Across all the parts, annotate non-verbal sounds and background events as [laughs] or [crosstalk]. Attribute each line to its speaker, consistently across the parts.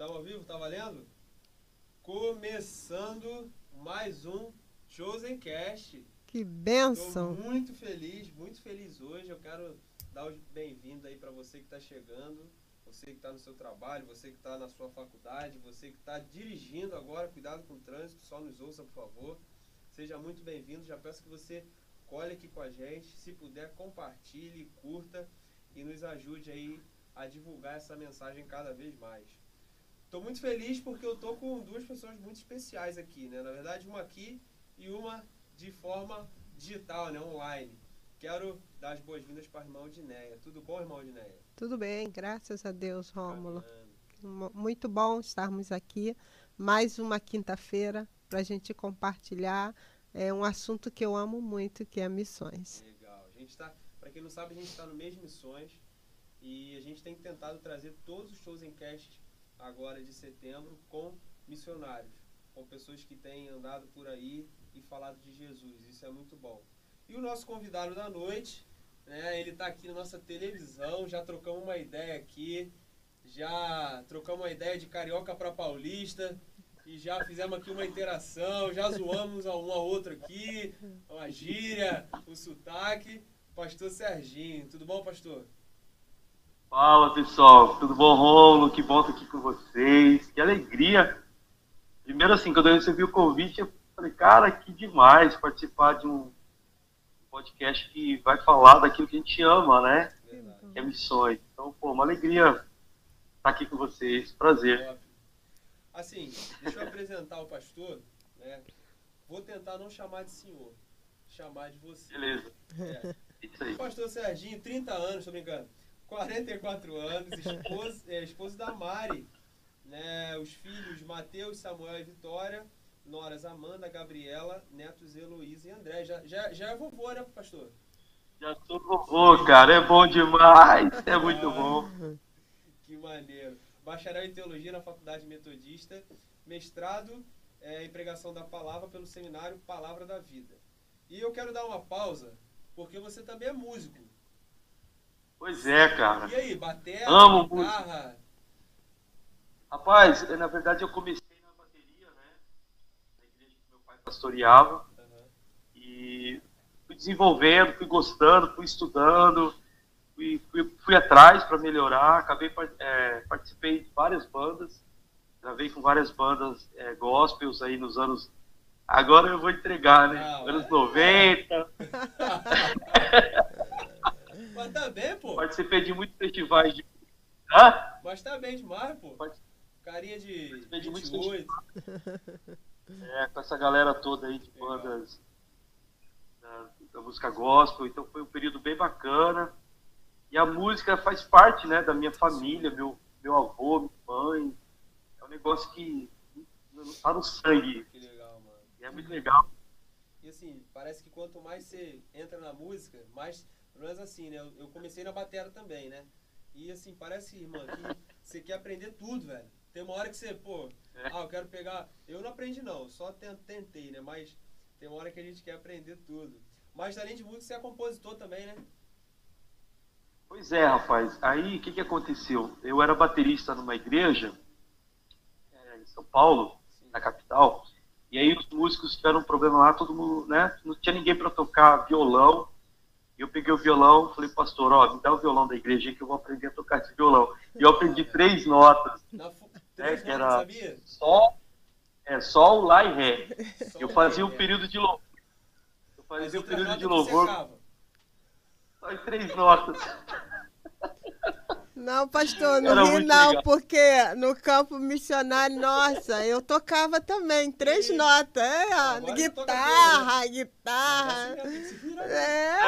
Speaker 1: Estamos ao vivo? Tá valendo? Começando mais um Chosen Cast.
Speaker 2: Que benção!
Speaker 1: Estou muito feliz, muito feliz hoje. Eu quero dar os bem-vindos aí para você que está chegando, você que está no seu trabalho, você que está na sua faculdade, você que está dirigindo agora. Cuidado com o trânsito, só nos ouça, por favor. Seja muito bem-vindo. Já peço que você colhe aqui com a gente. Se puder, compartilhe, curta e nos ajude aí a divulgar essa mensagem cada vez mais. Estou muito feliz porque eu estou com duas pessoas muito especiais aqui, né? Na verdade, uma aqui e uma de forma digital, né? Online. Quero dar as boas-vindas para o irmão Dineia. Tudo bom, irmão Dineia?
Speaker 2: Tudo bem, graças a Deus, Rômulo. Muito bom estarmos aqui. Mais uma quinta-feira para a gente compartilhar é um assunto que eu amo muito, que é missões.
Speaker 1: Legal. A gente está, para quem não sabe, a gente está no mês de missões e a gente tem tentado trazer todos os shows em cast agora de setembro com missionários, com pessoas que têm andado por aí e falado de Jesus. Isso é muito bom. E o nosso convidado da noite, né, ele está aqui na nossa televisão, já trocamos uma ideia aqui, já trocamos uma ideia de carioca para paulista e já fizemos aqui uma interação, já zoamos um ao outro aqui, uma gíria, o sotaque. Pastor Serginho, tudo bom, pastor?
Speaker 3: Fala pessoal, tudo bom, Rolo? Que bom estar aqui com vocês, que alegria. Primeiro, assim, quando eu recebi o convite, eu falei, cara, que demais participar de um podcast que vai falar daquilo que a gente ama, né? Que é missões. Então, pô, uma alegria estar aqui com vocês, prazer.
Speaker 1: Assim, deixa eu apresentar o pastor, né? Vou tentar não chamar de senhor, chamar de você.
Speaker 3: Beleza.
Speaker 1: É. Isso aí. Pastor Serginho, 30 anos, tô brincando. 44 anos, esposo, é, esposo da Mari, né? Os filhos Mateus, Samuel e Vitória, noras Amanda, Gabriela, netos Heloísa e André. Já, já, já é vovô, né, pastor?
Speaker 3: Já sou vovô, cara. É bom demais. É muito bom.
Speaker 1: Que maneiro. Bacharel em Teologia na Faculdade Metodista, mestrado é, em Pregação da Palavra pelo seminário Palavra da Vida. E eu quero dar uma pausa, porque você também é músico.
Speaker 3: Pois é, cara.
Speaker 1: E aí, bateria,
Speaker 3: Amo
Speaker 1: guitarra?
Speaker 3: Música. Rapaz, na verdade eu comecei na bateria, né? Na igreja que meu pai pastoreava. Uhum. E fui desenvolvendo, fui gostando, fui estudando, fui, fui, fui atrás para melhorar. Acabei, é, participei de várias bandas. Gravei com várias bandas é, gospels aí nos anos. Agora eu vou entregar, né? Não, anos é... 90. [laughs] [laughs]
Speaker 1: Mas tá bem, pô.
Speaker 3: Participei de muitos festivais de. Hã?
Speaker 1: Mas tá bem demais, pô. Carinha de.
Speaker 3: Participei de muitos É, com essa galera toda aí de bandas da, da, música gospel. Então foi um período bem bacana. E a música faz parte, né, da minha família, meu, meu avô, minha mãe. É um negócio que tá no sangue.
Speaker 1: Que legal, mano.
Speaker 3: E é muito legal.
Speaker 1: E assim, parece que quanto mais você entra na música, mais menos assim, né? Eu, comecei na bateria também, né? E assim, parece, irmã, que você quer aprender tudo, velho. Tem uma hora que você, pô, é. ah, eu quero pegar. Eu não aprendi, não, só tentei, né? Mas tem uma hora que a gente quer aprender tudo. Mas além de música, você é compositor também, né?
Speaker 3: Pois é, rapaz. Aí o que, que aconteceu? Eu era baterista numa igreja é, em São Paulo, Sim. na capital. E aí os músicos tiveram um problema lá, todo mundo, né? Não tinha ninguém para tocar violão. Eu peguei o violão, falei, pastor, ó, me dá o violão da igreja que eu vou aprender a tocar esse violão. E eu aprendi três notas.
Speaker 1: Né,
Speaker 3: que
Speaker 1: era sabia?
Speaker 3: Só, é, o lá e ré. [laughs] Eu fazia um período de louvor. Eu fazia um período de louvor. Só em três notas. [laughs]
Speaker 2: Não, pastor, não ri não, legal. porque no campo missionário, nossa, eu tocava também, três e... notas. É, guitarra, guitarra. É,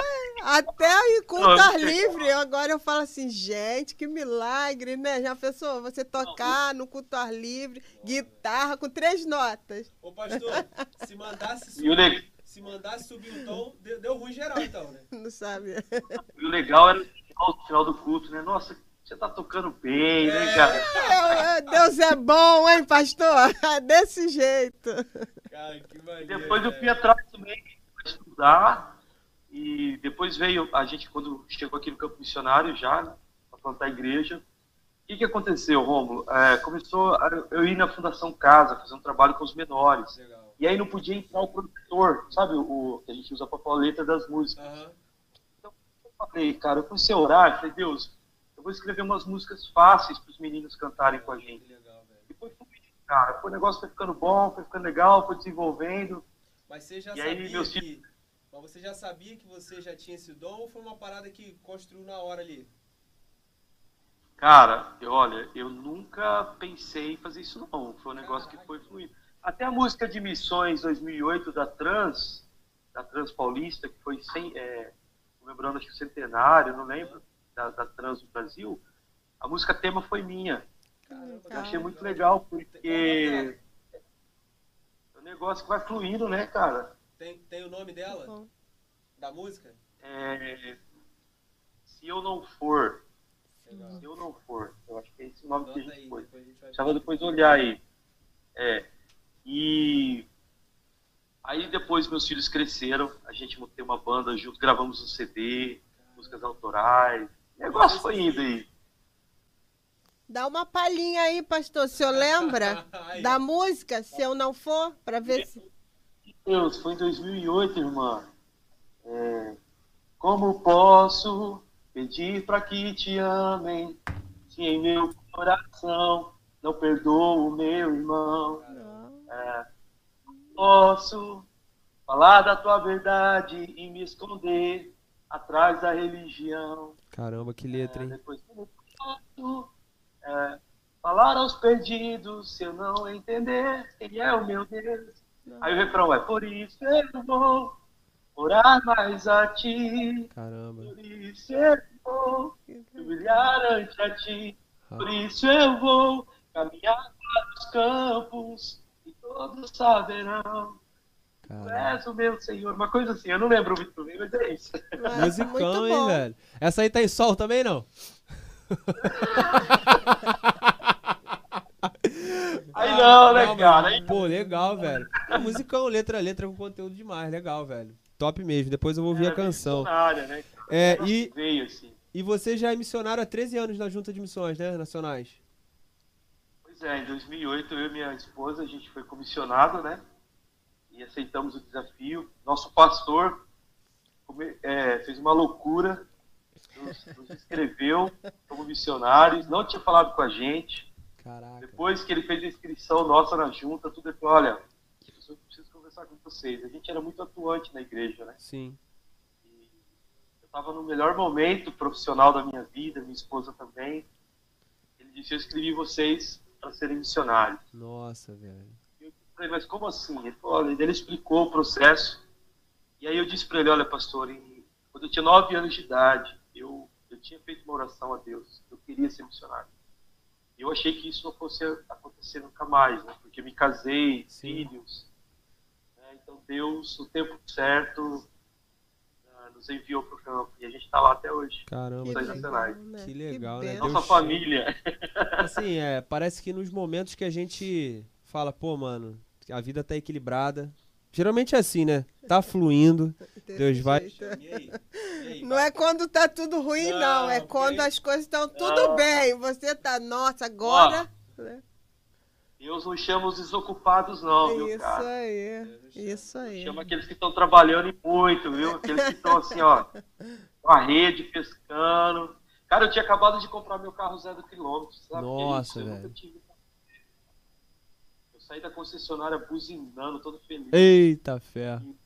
Speaker 2: até em culto livre. Agora eu falo assim, gente, que milagre, né? Já pensou, você tocar no culto ar livre, guitarra com três notas.
Speaker 1: Ô, pastor, se mandasse subir, se mandasse subir o tom, deu, deu ruim geral, então, né? [laughs]
Speaker 2: Não sabe.
Speaker 3: E o legal era o final do culto, né? Nossa, você tá tocando bem, né, cara?
Speaker 2: É, Deus é bom, hein, pastor? Desse jeito.
Speaker 1: Cara, que
Speaker 3: maneiro. Depois eu fui atrás também para estudar. E depois veio a gente, quando chegou aqui no campo missionário já, né, para plantar a igreja. O que, que aconteceu, Romulo? É, começou a, eu ir na Fundação Casa, fazer um trabalho com os menores. Legal. E aí não podia entrar o produtor, sabe, o, que a gente usa para a letra das músicas. Uhum. Então, eu falei, cara, eu comecei a orar, falei, Deus, eu vou escrever umas músicas fáceis para os meninos cantarem com a gente. Legal, e foi cara, o negócio foi ficando bom, foi ficando legal, foi desenvolvendo.
Speaker 4: Mas você já e sabia aí, meus que... Mas você já sabia que você já tinha esse dom ou foi uma parada que construiu na hora ali?
Speaker 3: Cara, eu, olha, eu nunca pensei em fazer isso não. Foi um negócio Caraca. que foi fluindo. Até a música de Missões 2008 da Trans, da Trans Paulista, que foi sem, é, comemorando acho que o centenário, não lembro, da, da, Trans Brasil, a música tema foi minha. Caramba, eu achei muito legal, porque é um negócio que vai fluindo, né, cara?
Speaker 4: Tem, tem o nome dela? Uhum. Da música?
Speaker 3: É, se eu não for. Legal. Se eu não for. Eu acho que é esse o nome Nota que a gente aí, foi. Depois depois olhar aí. É, e aí depois meus filhos cresceram, a gente montou uma banda junto, gravamos um CD, músicas autorais. O negócio foi indo aí.
Speaker 2: Dá uma palhinha aí, pastor. O senhor lembra [laughs] da música, se eu não for, para ver se.
Speaker 3: Deus, foi em 2008, irmã. É, como posso pedir para que te amem, se em meu coração não perdoo o meu irmão? É, posso falar da tua verdade e me esconder atrás da religião.
Speaker 1: Caramba, que letra, hein?
Speaker 3: É, depois posso é, falar aos perdidos se eu não entender quem é o meu Deus. Aí o refrão é: Por isso eu vou orar mais a ti.
Speaker 1: Caramba.
Speaker 3: Por isso eu vou brilhar ante a ti. Por isso eu vou caminhar para os campos todos saberão. És o meu Senhor. Uma coisa assim, eu não lembro muito bem, mas é isso.
Speaker 1: Musicão, hein, velho? Essa aí tá em sol também, não? [laughs]
Speaker 3: aí não, né, não, cara? Aí...
Speaker 1: Pô, legal, velho. É, musicão, letra letra com conteúdo demais, legal, velho. Top mesmo. Depois eu vou ouvir é, a canção.
Speaker 3: Né?
Speaker 1: É, e, veio, assim. e você já é missionário há 13 anos na Junta de Missões, né, nacionais?
Speaker 3: é, em 2008 eu e minha esposa, a gente foi comissionado, né? E aceitamos o desafio. Nosso pastor é, fez uma loucura, nos, nos inscreveu como missionários, não tinha falado com a gente.
Speaker 1: Caraca.
Speaker 3: Depois que ele fez a inscrição nossa na junta, tudo ele falou, olha, eu preciso conversar com vocês. A gente era muito atuante na igreja, né?
Speaker 1: Sim.
Speaker 3: E eu estava no melhor momento profissional da minha vida, minha esposa também. Ele disse, eu escrevi vocês para serem missionários.
Speaker 1: Nossa, velho.
Speaker 3: Eu falei, mas como assim? Ele, falou, ele explicou o processo. E aí eu disse para ele, olha, pastor, em, quando eu tinha nove anos de idade, eu, eu tinha feito uma oração a Deus. Eu queria ser missionário. Eu achei que isso não fosse acontecer nunca mais, né? Porque me casei, Sim. filhos. Né? Então Deus, no tempo certo, nos enviou para o campo. E a gente está lá até hoje.
Speaker 1: Caramba, que legal, né? que legal, que né?
Speaker 3: Nossa Deus família. [laughs]
Speaker 1: Assim, é, parece que nos momentos que a gente fala, pô, mano, a vida tá equilibrada. Geralmente é assim, né? Tá fluindo, Deus vai. E aí?
Speaker 2: E aí, não é quando tá tudo ruim, não. não é quando as coisas estão tudo bem. Você tá, nossa, agora. Ó, né?
Speaker 3: Deus não chama os desocupados, não, viu,
Speaker 2: isso cara? Aí, isso aí.
Speaker 3: Chama aqueles que estão trabalhando e muito, viu? Aqueles que estão assim, ó, com a rede, pescando. Cara, eu tinha acabado de comprar meu carro zero quilômetro, sabe?
Speaker 1: Nossa, velho.
Speaker 3: Saí da concessionária buzinando, todo feliz.
Speaker 1: Eita ferro. E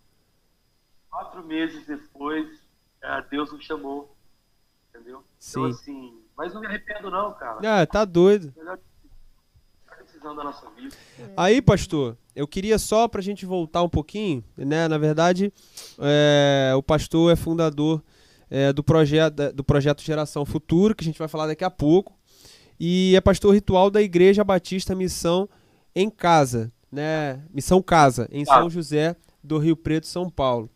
Speaker 3: quatro meses depois, é, Deus me chamou. Entendeu? Então, Sim. Então, assim, mas não me arrependo, não, cara.
Speaker 1: Ah, tá doido. Melhor
Speaker 3: da nossa vida.
Speaker 1: Aí, pastor, eu queria só para a gente voltar um pouquinho, né? Na verdade, é, o pastor é fundador é, do, projeto, do projeto Geração Futuro, que a gente vai falar daqui a pouco, e é pastor ritual da Igreja Batista Missão em Casa, né? Missão Casa, em São José do Rio Preto, São Paulo.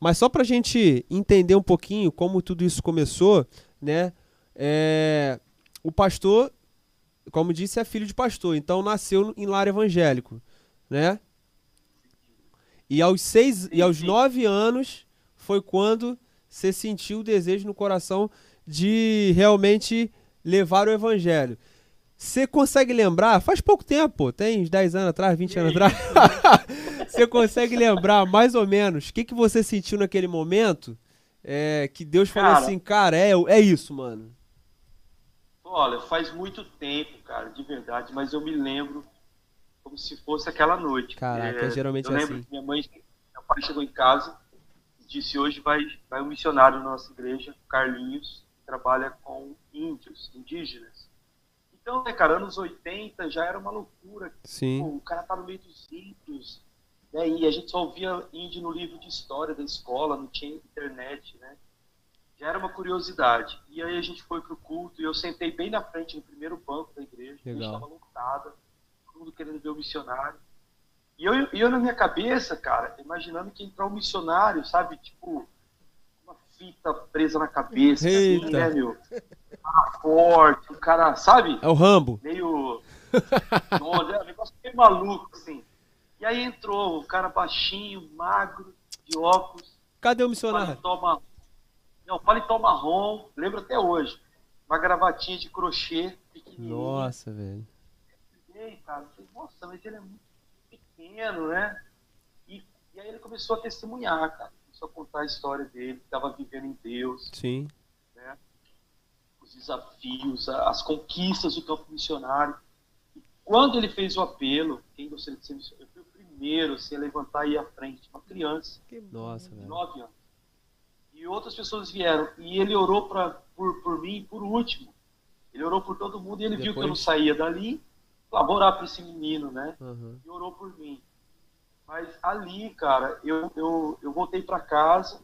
Speaker 1: Mas só para a gente entender um pouquinho como tudo isso começou, né? É, o pastor como disse, é filho de pastor, então nasceu em lar evangélico, né? E aos seis e aos nove anos foi quando você sentiu o desejo no coração de realmente levar o evangelho. Você consegue lembrar? Faz pouco tempo, tem uns 10 anos atrás, 20 anos atrás. [laughs] você consegue lembrar mais ou menos o que, que você sentiu naquele momento? É, que Deus falou cara, assim, cara, é, é isso, mano.
Speaker 3: Olha, faz muito tempo, cara, de verdade, mas eu me lembro como se fosse aquela noite.
Speaker 1: Caraca, é, geralmente
Speaker 3: eu
Speaker 1: é
Speaker 3: lembro
Speaker 1: assim.
Speaker 3: Que minha mãe, meu pai chegou em casa e disse hoje vai, vai um missionário na nossa igreja, Carlinhos, que trabalha com índios, indígenas. Então, né, cara, anos 80 já era uma loucura.
Speaker 1: Sim.
Speaker 3: Pô, o cara tá no meio dos índios, né, e a gente só ouvia índio no livro de história da escola, não tinha internet, né? Já era uma curiosidade. E aí a gente foi pro culto e eu sentei bem na frente, no primeiro banco da igreja.
Speaker 1: Legal.
Speaker 3: A gente estava lotada, todo mundo querendo ver o missionário. E eu, eu na minha cabeça, cara, imaginando que entrar um missionário, sabe? Tipo, uma fita presa na cabeça, assim, né, meu? Cara forte, um cara, sabe?
Speaker 1: É o Rambo.
Speaker 3: Meio. [laughs] Nossa, é um negócio meio maluco, assim. E aí entrou o cara baixinho, magro, de óculos.
Speaker 1: Cadê o missionário?
Speaker 3: Paletó marrom. Não, paletó marrom, lembro até hoje. Uma gravatinha de crochê pequenininha.
Speaker 1: Nossa, velho.
Speaker 3: Ei, cara, falei, nossa, mas ele é muito pequeno, né? E, e aí ele começou a testemunhar, cara. Começou a contar a história dele, que estava vivendo em Deus.
Speaker 1: Sim.
Speaker 3: Os desafios, as conquistas do campo missionário. E quando ele fez o apelo, quem gostaria de ser missionário? Eu fui o primeiro assim, a levantar e ir à frente, uma criança.
Speaker 1: Nossa,
Speaker 3: de
Speaker 1: velho.
Speaker 3: 9 anos. E outras pessoas vieram. E ele orou pra, por, por mim por último. Ele orou por todo mundo e ele viu que eu não
Speaker 1: Depois?
Speaker 3: saía dali. Falou, ah, vou orar para esse menino, né?
Speaker 1: Uhum.
Speaker 3: E orou por mim. Mas ali, cara, eu, eu, eu voltei para casa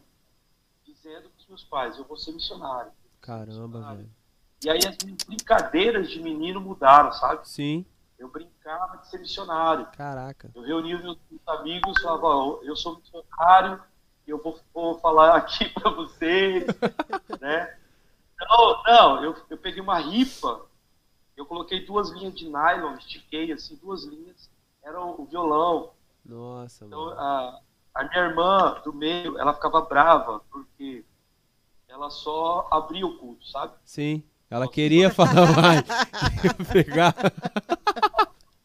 Speaker 3: dizendo para os meus pais, eu vou ser missionário.
Speaker 1: Caramba, velho.
Speaker 3: E aí as minhas brincadeiras de menino mudaram, sabe?
Speaker 1: Sim.
Speaker 3: Eu brincava de ser missionário.
Speaker 1: Caraca.
Speaker 3: Eu reunia meus amigos, falava, "Ó, eu sou missionário, eu vou, vou falar [laughs] aqui para vocês, [laughs] né? Não, não, eu, eu peguei uma ripa, eu coloquei duas linhas de nylon, estiquei assim, duas linhas, era o, o violão.
Speaker 1: Nossa,
Speaker 3: Então,
Speaker 1: mano.
Speaker 3: a, a minha irmã do meio, ela ficava brava, porque ela só abria o culto, sabe?
Speaker 1: Sim. Ela queria falar [laughs] mais. Pegar.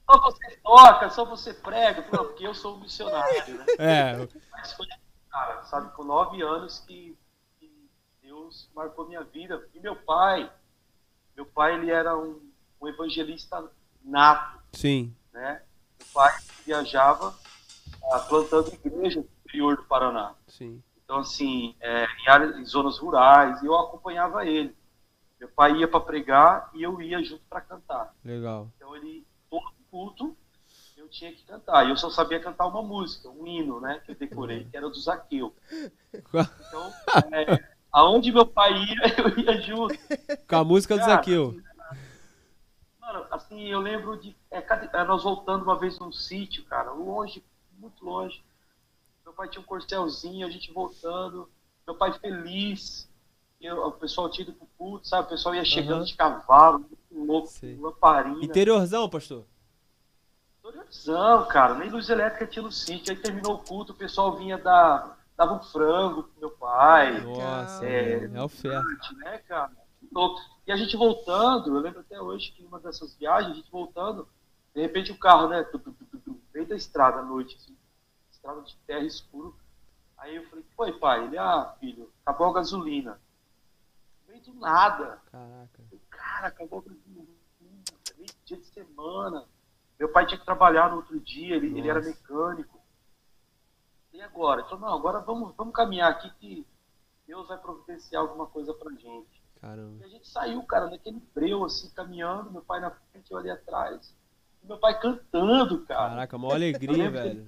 Speaker 3: Só você toca, só você prega, não, porque eu sou um missionário, né?
Speaker 1: É.
Speaker 3: Mas foi, cara, sabe, com nove anos que, que Deus marcou minha vida. E meu pai, meu pai, ele era um, um evangelista nato,
Speaker 1: Sim.
Speaker 3: né? Meu pai viajava ah, plantando igreja no interior do Paraná.
Speaker 1: Sim.
Speaker 3: Então, assim, é, em, áreas, em zonas rurais, e eu acompanhava ele. Meu pai ia para pregar e eu ia junto para cantar.
Speaker 1: Legal.
Speaker 3: Então, ele, todo culto, eu tinha que cantar. E eu só sabia cantar uma música, um hino, né, que eu decorei, que era do Zaqueu. Então, [laughs] é, aonde meu pai ia, [laughs] eu ia junto.
Speaker 1: Com a música do Zaqueu.
Speaker 3: Mano, assim, eu lembro de. É, nós voltando uma vez num sítio, cara, longe, muito longe. Meu pai tinha um corcelzinho, a gente voltando. Meu pai feliz. Eu, o pessoal tinha ido pro culto, sabe? O pessoal ia chegando
Speaker 1: Aham.
Speaker 3: de cavalo, muito louco,
Speaker 1: Sei.
Speaker 3: lamparina.
Speaker 1: Interiorzão, pastor?
Speaker 3: Interiorzão, cara, nem luz elétrica tinha no sítio. Aí terminou o culto, o pessoal vinha dar. dava um frango pro meu pai.
Speaker 1: Nossa,
Speaker 3: É.
Speaker 1: é, oferta.
Speaker 3: né, cara? E a gente voltando, eu lembro até hoje que em uma dessas viagens, a gente voltando, de repente o carro, né, meio da estrada à noite, assim, estrada de terra escuro. Aí eu falei, foi pai? Ele, ah, filho, acabou a gasolina. Meio do nada.
Speaker 1: Caraca.
Speaker 3: Eu, Cara, acabou a gasolina. Meio dia de semana. Meu pai tinha que trabalhar no outro dia, ele, ele era mecânico. E agora? Ele falou, não, agora vamos, vamos caminhar aqui que Deus vai providenciar alguma coisa pra gente. E
Speaker 1: Caramba.
Speaker 3: a gente saiu, cara, naquele breu, assim, caminhando, meu pai na frente, eu ali atrás. E meu pai cantando, cara.
Speaker 1: Caraca,
Speaker 3: Eu
Speaker 1: alegria, velho.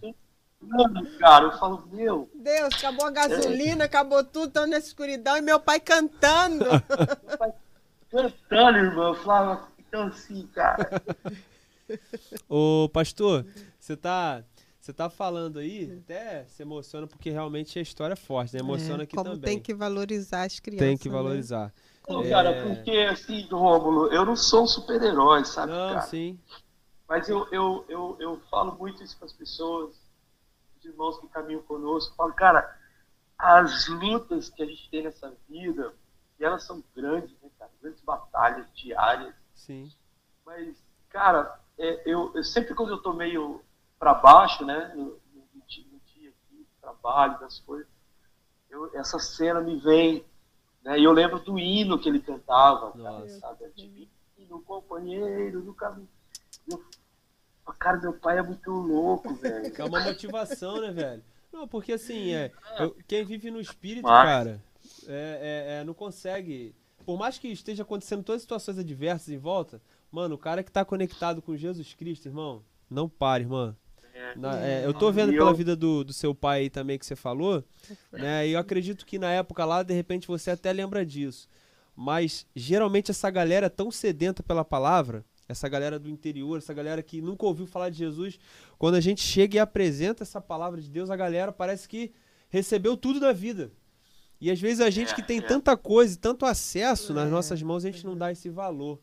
Speaker 3: Cantando, cara. Eu falo, meu,
Speaker 2: Deus, acabou a gasolina, acabou tudo, estão na escuridão e meu pai cantando. [laughs]
Speaker 3: meu pai cantando, irmão. Eu falava, então assim, cara.
Speaker 1: Ô, pastor, você tá, você tá falando aí, até se emociona porque realmente a história é forte, né? Emociona
Speaker 2: É,
Speaker 1: aqui
Speaker 2: como
Speaker 1: também.
Speaker 2: tem que valorizar as crianças.
Speaker 1: Tem que
Speaker 2: né?
Speaker 1: valorizar.
Speaker 3: Não,
Speaker 1: É.
Speaker 3: cara, porque assim, Rômulo, eu não sou um super-herói, sabe,
Speaker 1: Não,
Speaker 3: cara?
Speaker 1: sim.
Speaker 3: Mas eu, eu, eu, eu falo muito isso com as pessoas, os irmãos que caminham conosco. Falo, cara, as lutas que a gente tem nessa vida, e elas são grandes, né, cara? Grandes batalhas diárias.
Speaker 1: Sim.
Speaker 3: Mas, cara, é, eu, eu, sempre quando eu tô meio para baixo, né, no, no, no, dia aqui, trabalho, das coisas, eu, essa cena me vem, né, e eu lembro do hino que ele cantava, cara, sabe, divino companheiro do caminho. Eu, cara, meu pai é muito louco, [laughs] velho.
Speaker 1: É uma motivação, né, velho? Não, porque assim, é, eu, quem vive no espírito, Mas... cara, é, é, é, não consegue. Por mais que esteja acontecendo todas as situações adversas em volta, mano, o cara que tá conectado com Jesus Cristo, irmão, não pare, irmão. É. Na, é, eu tô vendo pela vida do, do seu pai aí também que você falou, né? E eu acredito que na época lá, de repente, você até lembra disso. Mas geralmente essa galera é tão sedenta pela palavra, essa galera do interior, essa galera que nunca ouviu falar de Jesus, quando a gente chega e apresenta essa palavra de Deus, a galera parece que recebeu tudo da vida. E às vezes a gente que tem tanta coisa, tanto acesso nas nossas mãos, a gente não dá esse valor.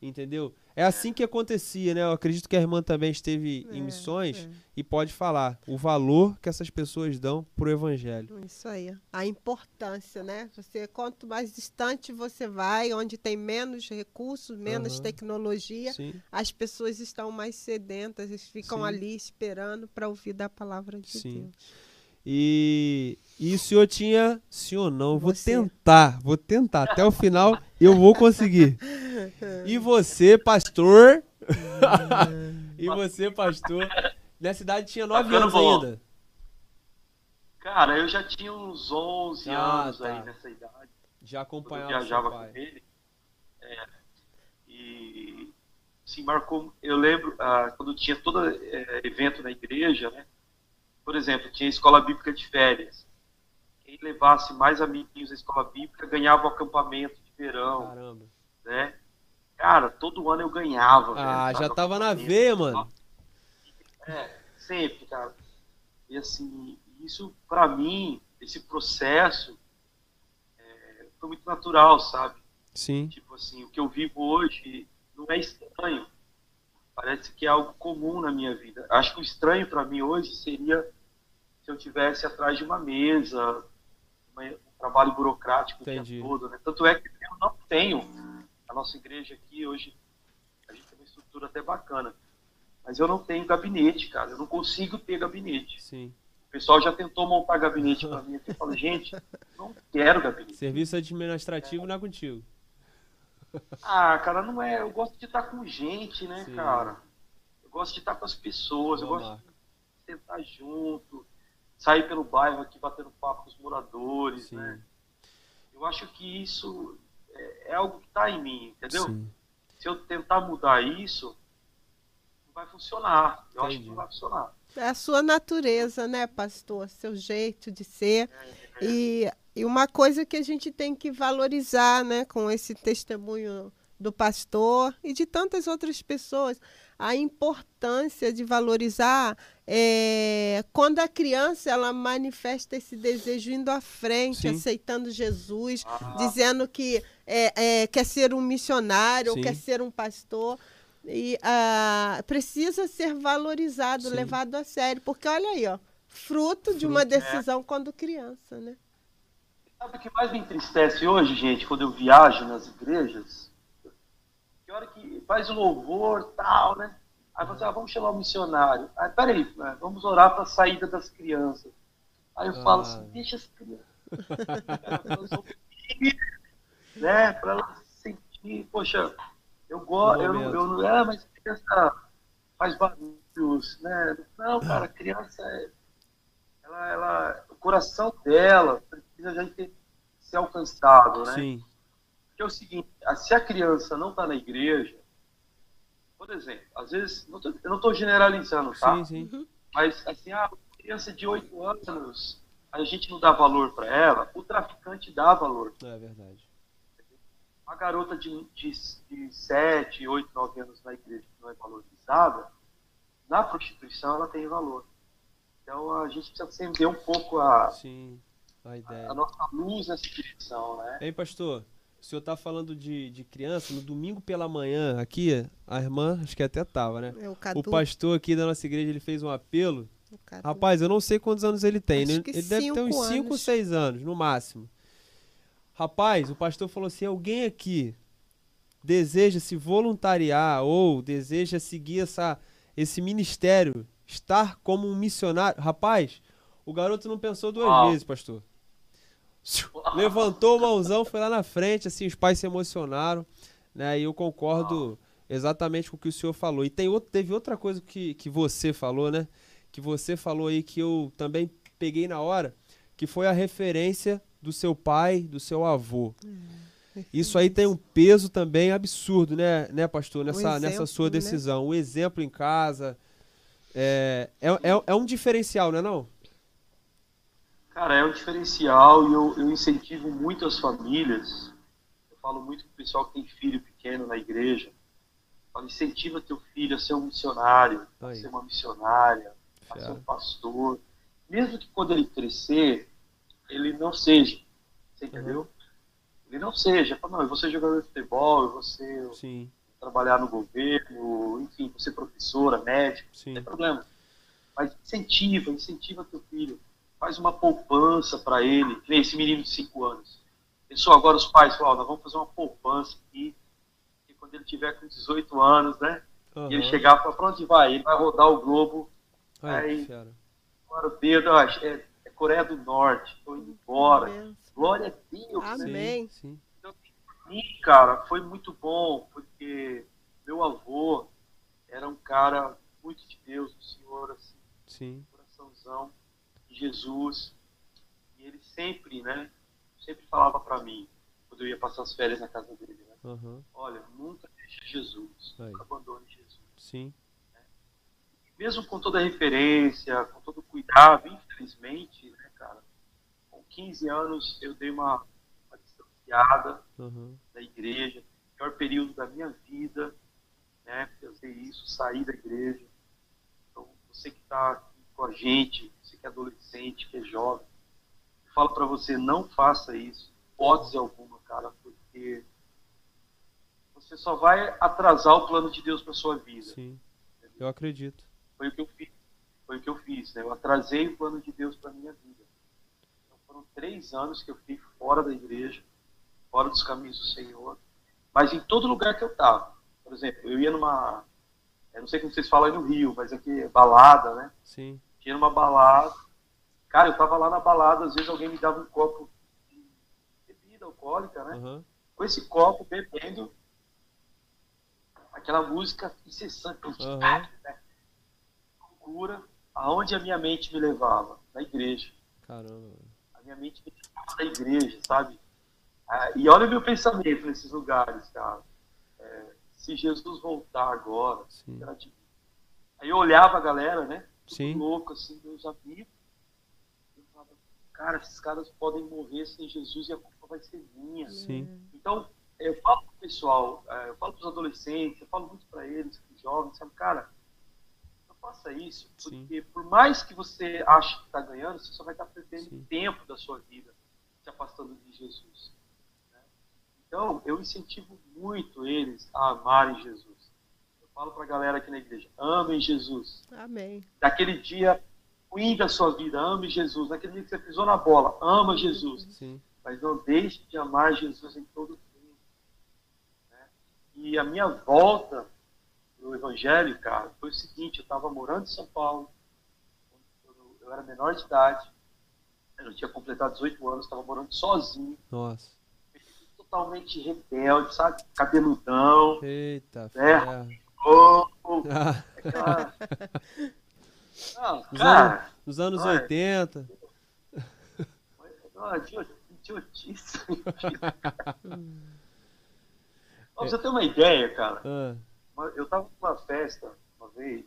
Speaker 1: Entendeu? É assim que acontecia, né? Eu acredito que a irmã também esteve é, em missões é. e pode falar o valor que essas pessoas dão pro evangelho.
Speaker 2: Isso aí. A importância, né? Você quanto mais distante você vai, onde tem menos recursos, menos uhum. tecnologia, Sim. as pessoas estão mais sedentas, eles ficam Sim. ali esperando para ouvir da palavra de Sim. Deus.
Speaker 1: E, e o senhor tinha, sim ou não, vou você. tentar, vou tentar, até o final eu vou conseguir. E você, pastor, [laughs] e você, pastor, nessa idade tinha 9 anos ainda.
Speaker 3: Cara, eu já tinha uns 11 ah, anos tá. aí nessa idade.
Speaker 1: Já acompanhava
Speaker 3: eu viajava com ele. É, e, sim, marcou, eu lembro, ah, quando tinha todo é, evento na igreja, né? Por exemplo, tinha escola bíblica de férias. Levasse mais amiguinhos à escola bíblica ganhava o acampamento de verão. Caramba. Né? Cara, todo ano eu ganhava.
Speaker 1: Ah, velho, já tava na veia, mano.
Speaker 3: É, sempre, cara. E assim, isso para mim, esse processo é, foi muito natural, sabe?
Speaker 1: Sim.
Speaker 3: Tipo assim, o que eu vivo hoje não é estranho parece que é algo comum na minha vida. Acho que o estranho para mim hoje seria se eu tivesse atrás de uma mesa, um trabalho burocrático Entendi. o tempo todo, né? Tanto é que eu não tenho a nossa igreja aqui hoje a gente tem uma estrutura até bacana, mas eu não tenho gabinete, cara. Eu não consigo ter gabinete.
Speaker 1: Sim.
Speaker 3: O pessoal já tentou montar gabinete para mim. Eu falo, gente, não quero gabinete.
Speaker 1: Serviço administrativo é. não é contigo.
Speaker 3: Ah, cara, não é. Eu gosto de estar com gente, né, Sim. cara? Eu gosto de estar com as pessoas, eu gosto de sentar junto, sair pelo bairro aqui batendo papo com os moradores, Sim. né? Eu acho que isso é, é algo que está em mim, entendeu? Sim. Se eu tentar mudar isso, não vai funcionar. Eu Entendi. acho que não vai funcionar.
Speaker 2: É a sua natureza, né, pastor? Seu jeito de ser. É, é. E e uma coisa que a gente tem que valorizar, né, com esse testemunho do pastor e de tantas outras pessoas, a importância de valorizar é, quando a criança ela manifesta esse desejo indo à frente, Sim. aceitando Jesus, ah. dizendo que é, é, quer ser um missionário quer ser um pastor. E ah, precisa ser valorizado, Sim. levado a sério, porque olha aí, ó, fruto, fruto de uma é. decisão quando criança, né?
Speaker 3: Sabe o que mais me entristece hoje, gente, quando eu viajo nas igrejas? Que hora que faz o louvor tal, né? Aí você, ah, vamos chamar o missionário. Aí, peraí, né? vamos orar para a saída das crianças. Aí eu ah. falo assim, deixa as crianças. [laughs] né? Para elas sentir, poxa, eu gosto, eu, eu não. É, mas criança faz barulhos, né? Não, cara, [laughs] criança é. Ela, ela, o coração dela precisa já ter, ser alcançado, né? Sim. Porque é o seguinte, se a criança não está na igreja, por exemplo, às vezes, não tô, eu não estou generalizando, tá? Sim, sim. Uhum. Mas, assim, a criança de 8 anos, a gente não dá valor para ela, o traficante dá valor.
Speaker 1: É verdade.
Speaker 3: Uma garota de, de, de 7, 8, 9 anos na igreja que não é valorizada, na prostituição ela tem valor. Então a gente precisa acender um pouco a,
Speaker 1: Sim a, ideia.
Speaker 3: a nossa luz nessa direção, né?
Speaker 1: Ei, pastor, o senhor está falando de, de criança, no domingo pela manhã, aqui, a irmã, acho que até tava, né? É, o, o, pastor aqui da nossa igreja, ele fez um apelo. Rapaz, eu não sei quantos anos ele tem. Ele, ele deve ter uns 5 ou 6 anos, no máximo. Rapaz, o pastor falou assim: alguém aqui deseja se voluntariar ou deseja seguir essa, esse ministério, estar como um missionário, rapaz, o garoto não pensou duas vezes, pastor. Levantou o mãozão, foi lá na frente, assim, os pais se emocionaram, né? E eu concordo exatamente com o que o senhor falou. E tem outro, teve outra coisa que, que você falou, né? Que você falou aí que eu também peguei na hora, que foi a referência do seu pai, do seu avô. É, Isso aí tem um peso também absurdo, né, né pastor, nessa, exemplo, nessa sua né? decisão. Né? O exemplo em casa é, é, é, é um diferencial, não é não?
Speaker 3: Cara, é um diferencial e eu, eu incentivo muito as famílias. Eu falo muito com o pessoal que tem filho pequeno na igreja. Eu falo, incentiva teu filho a ser um missionário, a ser uma missionária, a ser um pastor. Mesmo que quando ele crescer, ele não seja. Você entendeu? Uhum. Ele não seja. Fala, não, eu vou ser jogador de futebol, eu vou ser, Sim. trabalhar no governo, enfim, vou ser professora, médico, Sim. não tem problema. Mas incentiva, incentiva teu filho faz uma poupança para ele, que esse menino de 5 anos. Pensou agora os pais falam, nós vamos fazer uma poupança aqui, e quando ele tiver com 18 anos, né? Uhum. E ele chegar para onde vai? Ele vai rodar o globo. Ai, aí, agora o dedo, é, é Coreia do Norte, estou indo embora. Glória a Deus.
Speaker 2: Né? Amém.
Speaker 3: Sim, Então, mim, cara, foi muito bom, porque meu avô era um cara muito de Deus, o Senhor, assim,
Speaker 1: Sim.
Speaker 3: coraçãozão. Jesus. E ele sempre, né, sempre falava para mim, quando eu ia passar as férias na casa dele, né?
Speaker 1: Uhum.
Speaker 3: Olha, nunca deixe Jesus, Aí. nunca abandone Jesus.
Speaker 1: Sim.
Speaker 3: Né? Mesmo com toda a referência, com todo o cuidado, infelizmente, né, cara, com 15 anos eu dei uma, uma distanciada
Speaker 1: uhum.
Speaker 3: da igreja, pior período da minha vida, né, fazer isso, sair da igreja. Então, você que está com a gente, que é adolescente, que é jovem, eu falo para você, não faça isso, hipótese alguma, cara, porque você só vai atrasar o plano de Deus para sua vida.
Speaker 1: Sim, eu acredito.
Speaker 3: Foi o que eu fiz. Foi o que eu fiz, né? Eu atrasei o plano de Deus para minha vida. Então, foram três anos que eu fiquei fora da igreja, fora dos caminhos do Senhor, mas em todo lugar que eu estava. Por exemplo, eu ia numa, eu não sei como vocês falam aí no Rio, mas aqui é balada, né?
Speaker 1: Sim
Speaker 3: tinha numa balada. Cara, eu tava lá na balada, às vezes alguém me dava um copo de bebida alcoólica, né?
Speaker 1: Uhum.
Speaker 3: Com esse copo, bebendo aquela música incessante,
Speaker 1: uhum.
Speaker 3: né? Cura, aonde a minha mente me levava? Na igreja.
Speaker 1: Caramba.
Speaker 3: A minha mente me levava na igreja, sabe? Ah, e olha o meu pensamento nesses lugares, cara. É, se Jesus voltar agora, aí eu olhava a galera, né?
Speaker 1: Sim.
Speaker 3: louco, assim, meus amigos. Eu falava, cara, esses caras podem morrer sem Jesus e a culpa vai ser minha.
Speaker 1: Sim.
Speaker 3: Então, eu falo pro pessoal, é, eu falo pros adolescentes, eu falo muito para eles, pros jovens, sabe, cara, não faça isso, porque Sim. por mais que você ache que está ganhando, você só vai estar tá perdendo Sim. tempo da sua vida se afastando de Jesus. Né? Então, eu incentivo muito eles a amarem Jesus falo para a galera aqui na igreja: amem Jesus.
Speaker 2: Amém.
Speaker 3: Daquele dia ruim da sua vida, ame Jesus. Naquele dia que você pisou na bola, ama Jesus.
Speaker 1: Sim.
Speaker 3: Mas não deixe de amar Jesus em todo o tempo. Né? E a minha volta no Evangelho, cara, foi o seguinte: eu estava morando em São Paulo, eu era menor de idade, eu não tinha completado 18 anos, estava morando sozinho.
Speaker 1: Nossa
Speaker 3: totalmente rebelde, sabe? Cabeludão.
Speaker 1: Eita,
Speaker 3: né?
Speaker 1: Ah. Não, nos, cara, anos, nos anos olha, 80.
Speaker 3: Olha, idiotice. pra você ter uma ideia, cara,
Speaker 1: ah.
Speaker 3: eu tava numa festa uma vez,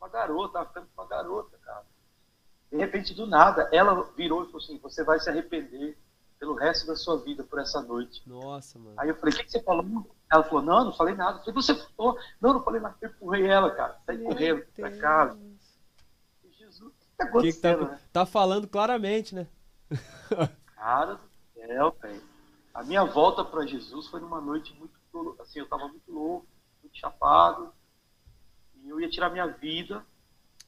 Speaker 3: uma garota, tava ficando com uma garota, cara. De repente, do nada, ela virou e falou assim: Você vai se arrepender pelo resto da sua vida por essa noite.
Speaker 1: Nossa, mano.
Speaker 3: Aí eu falei: O que, que você falou? Ela falou, não, não falei nada. Eu falei, você falou? Não, não falei nada. Eu empurrei ela, cara. Saí correndo pra casa. Jesus, o que tá acontecendo,
Speaker 1: que tá, né? tá falando claramente, né? [laughs]
Speaker 3: cara do céu, velho. A minha volta para Jesus foi numa noite muito, assim, eu tava muito louco, muito chapado. E eu ia tirar minha vida.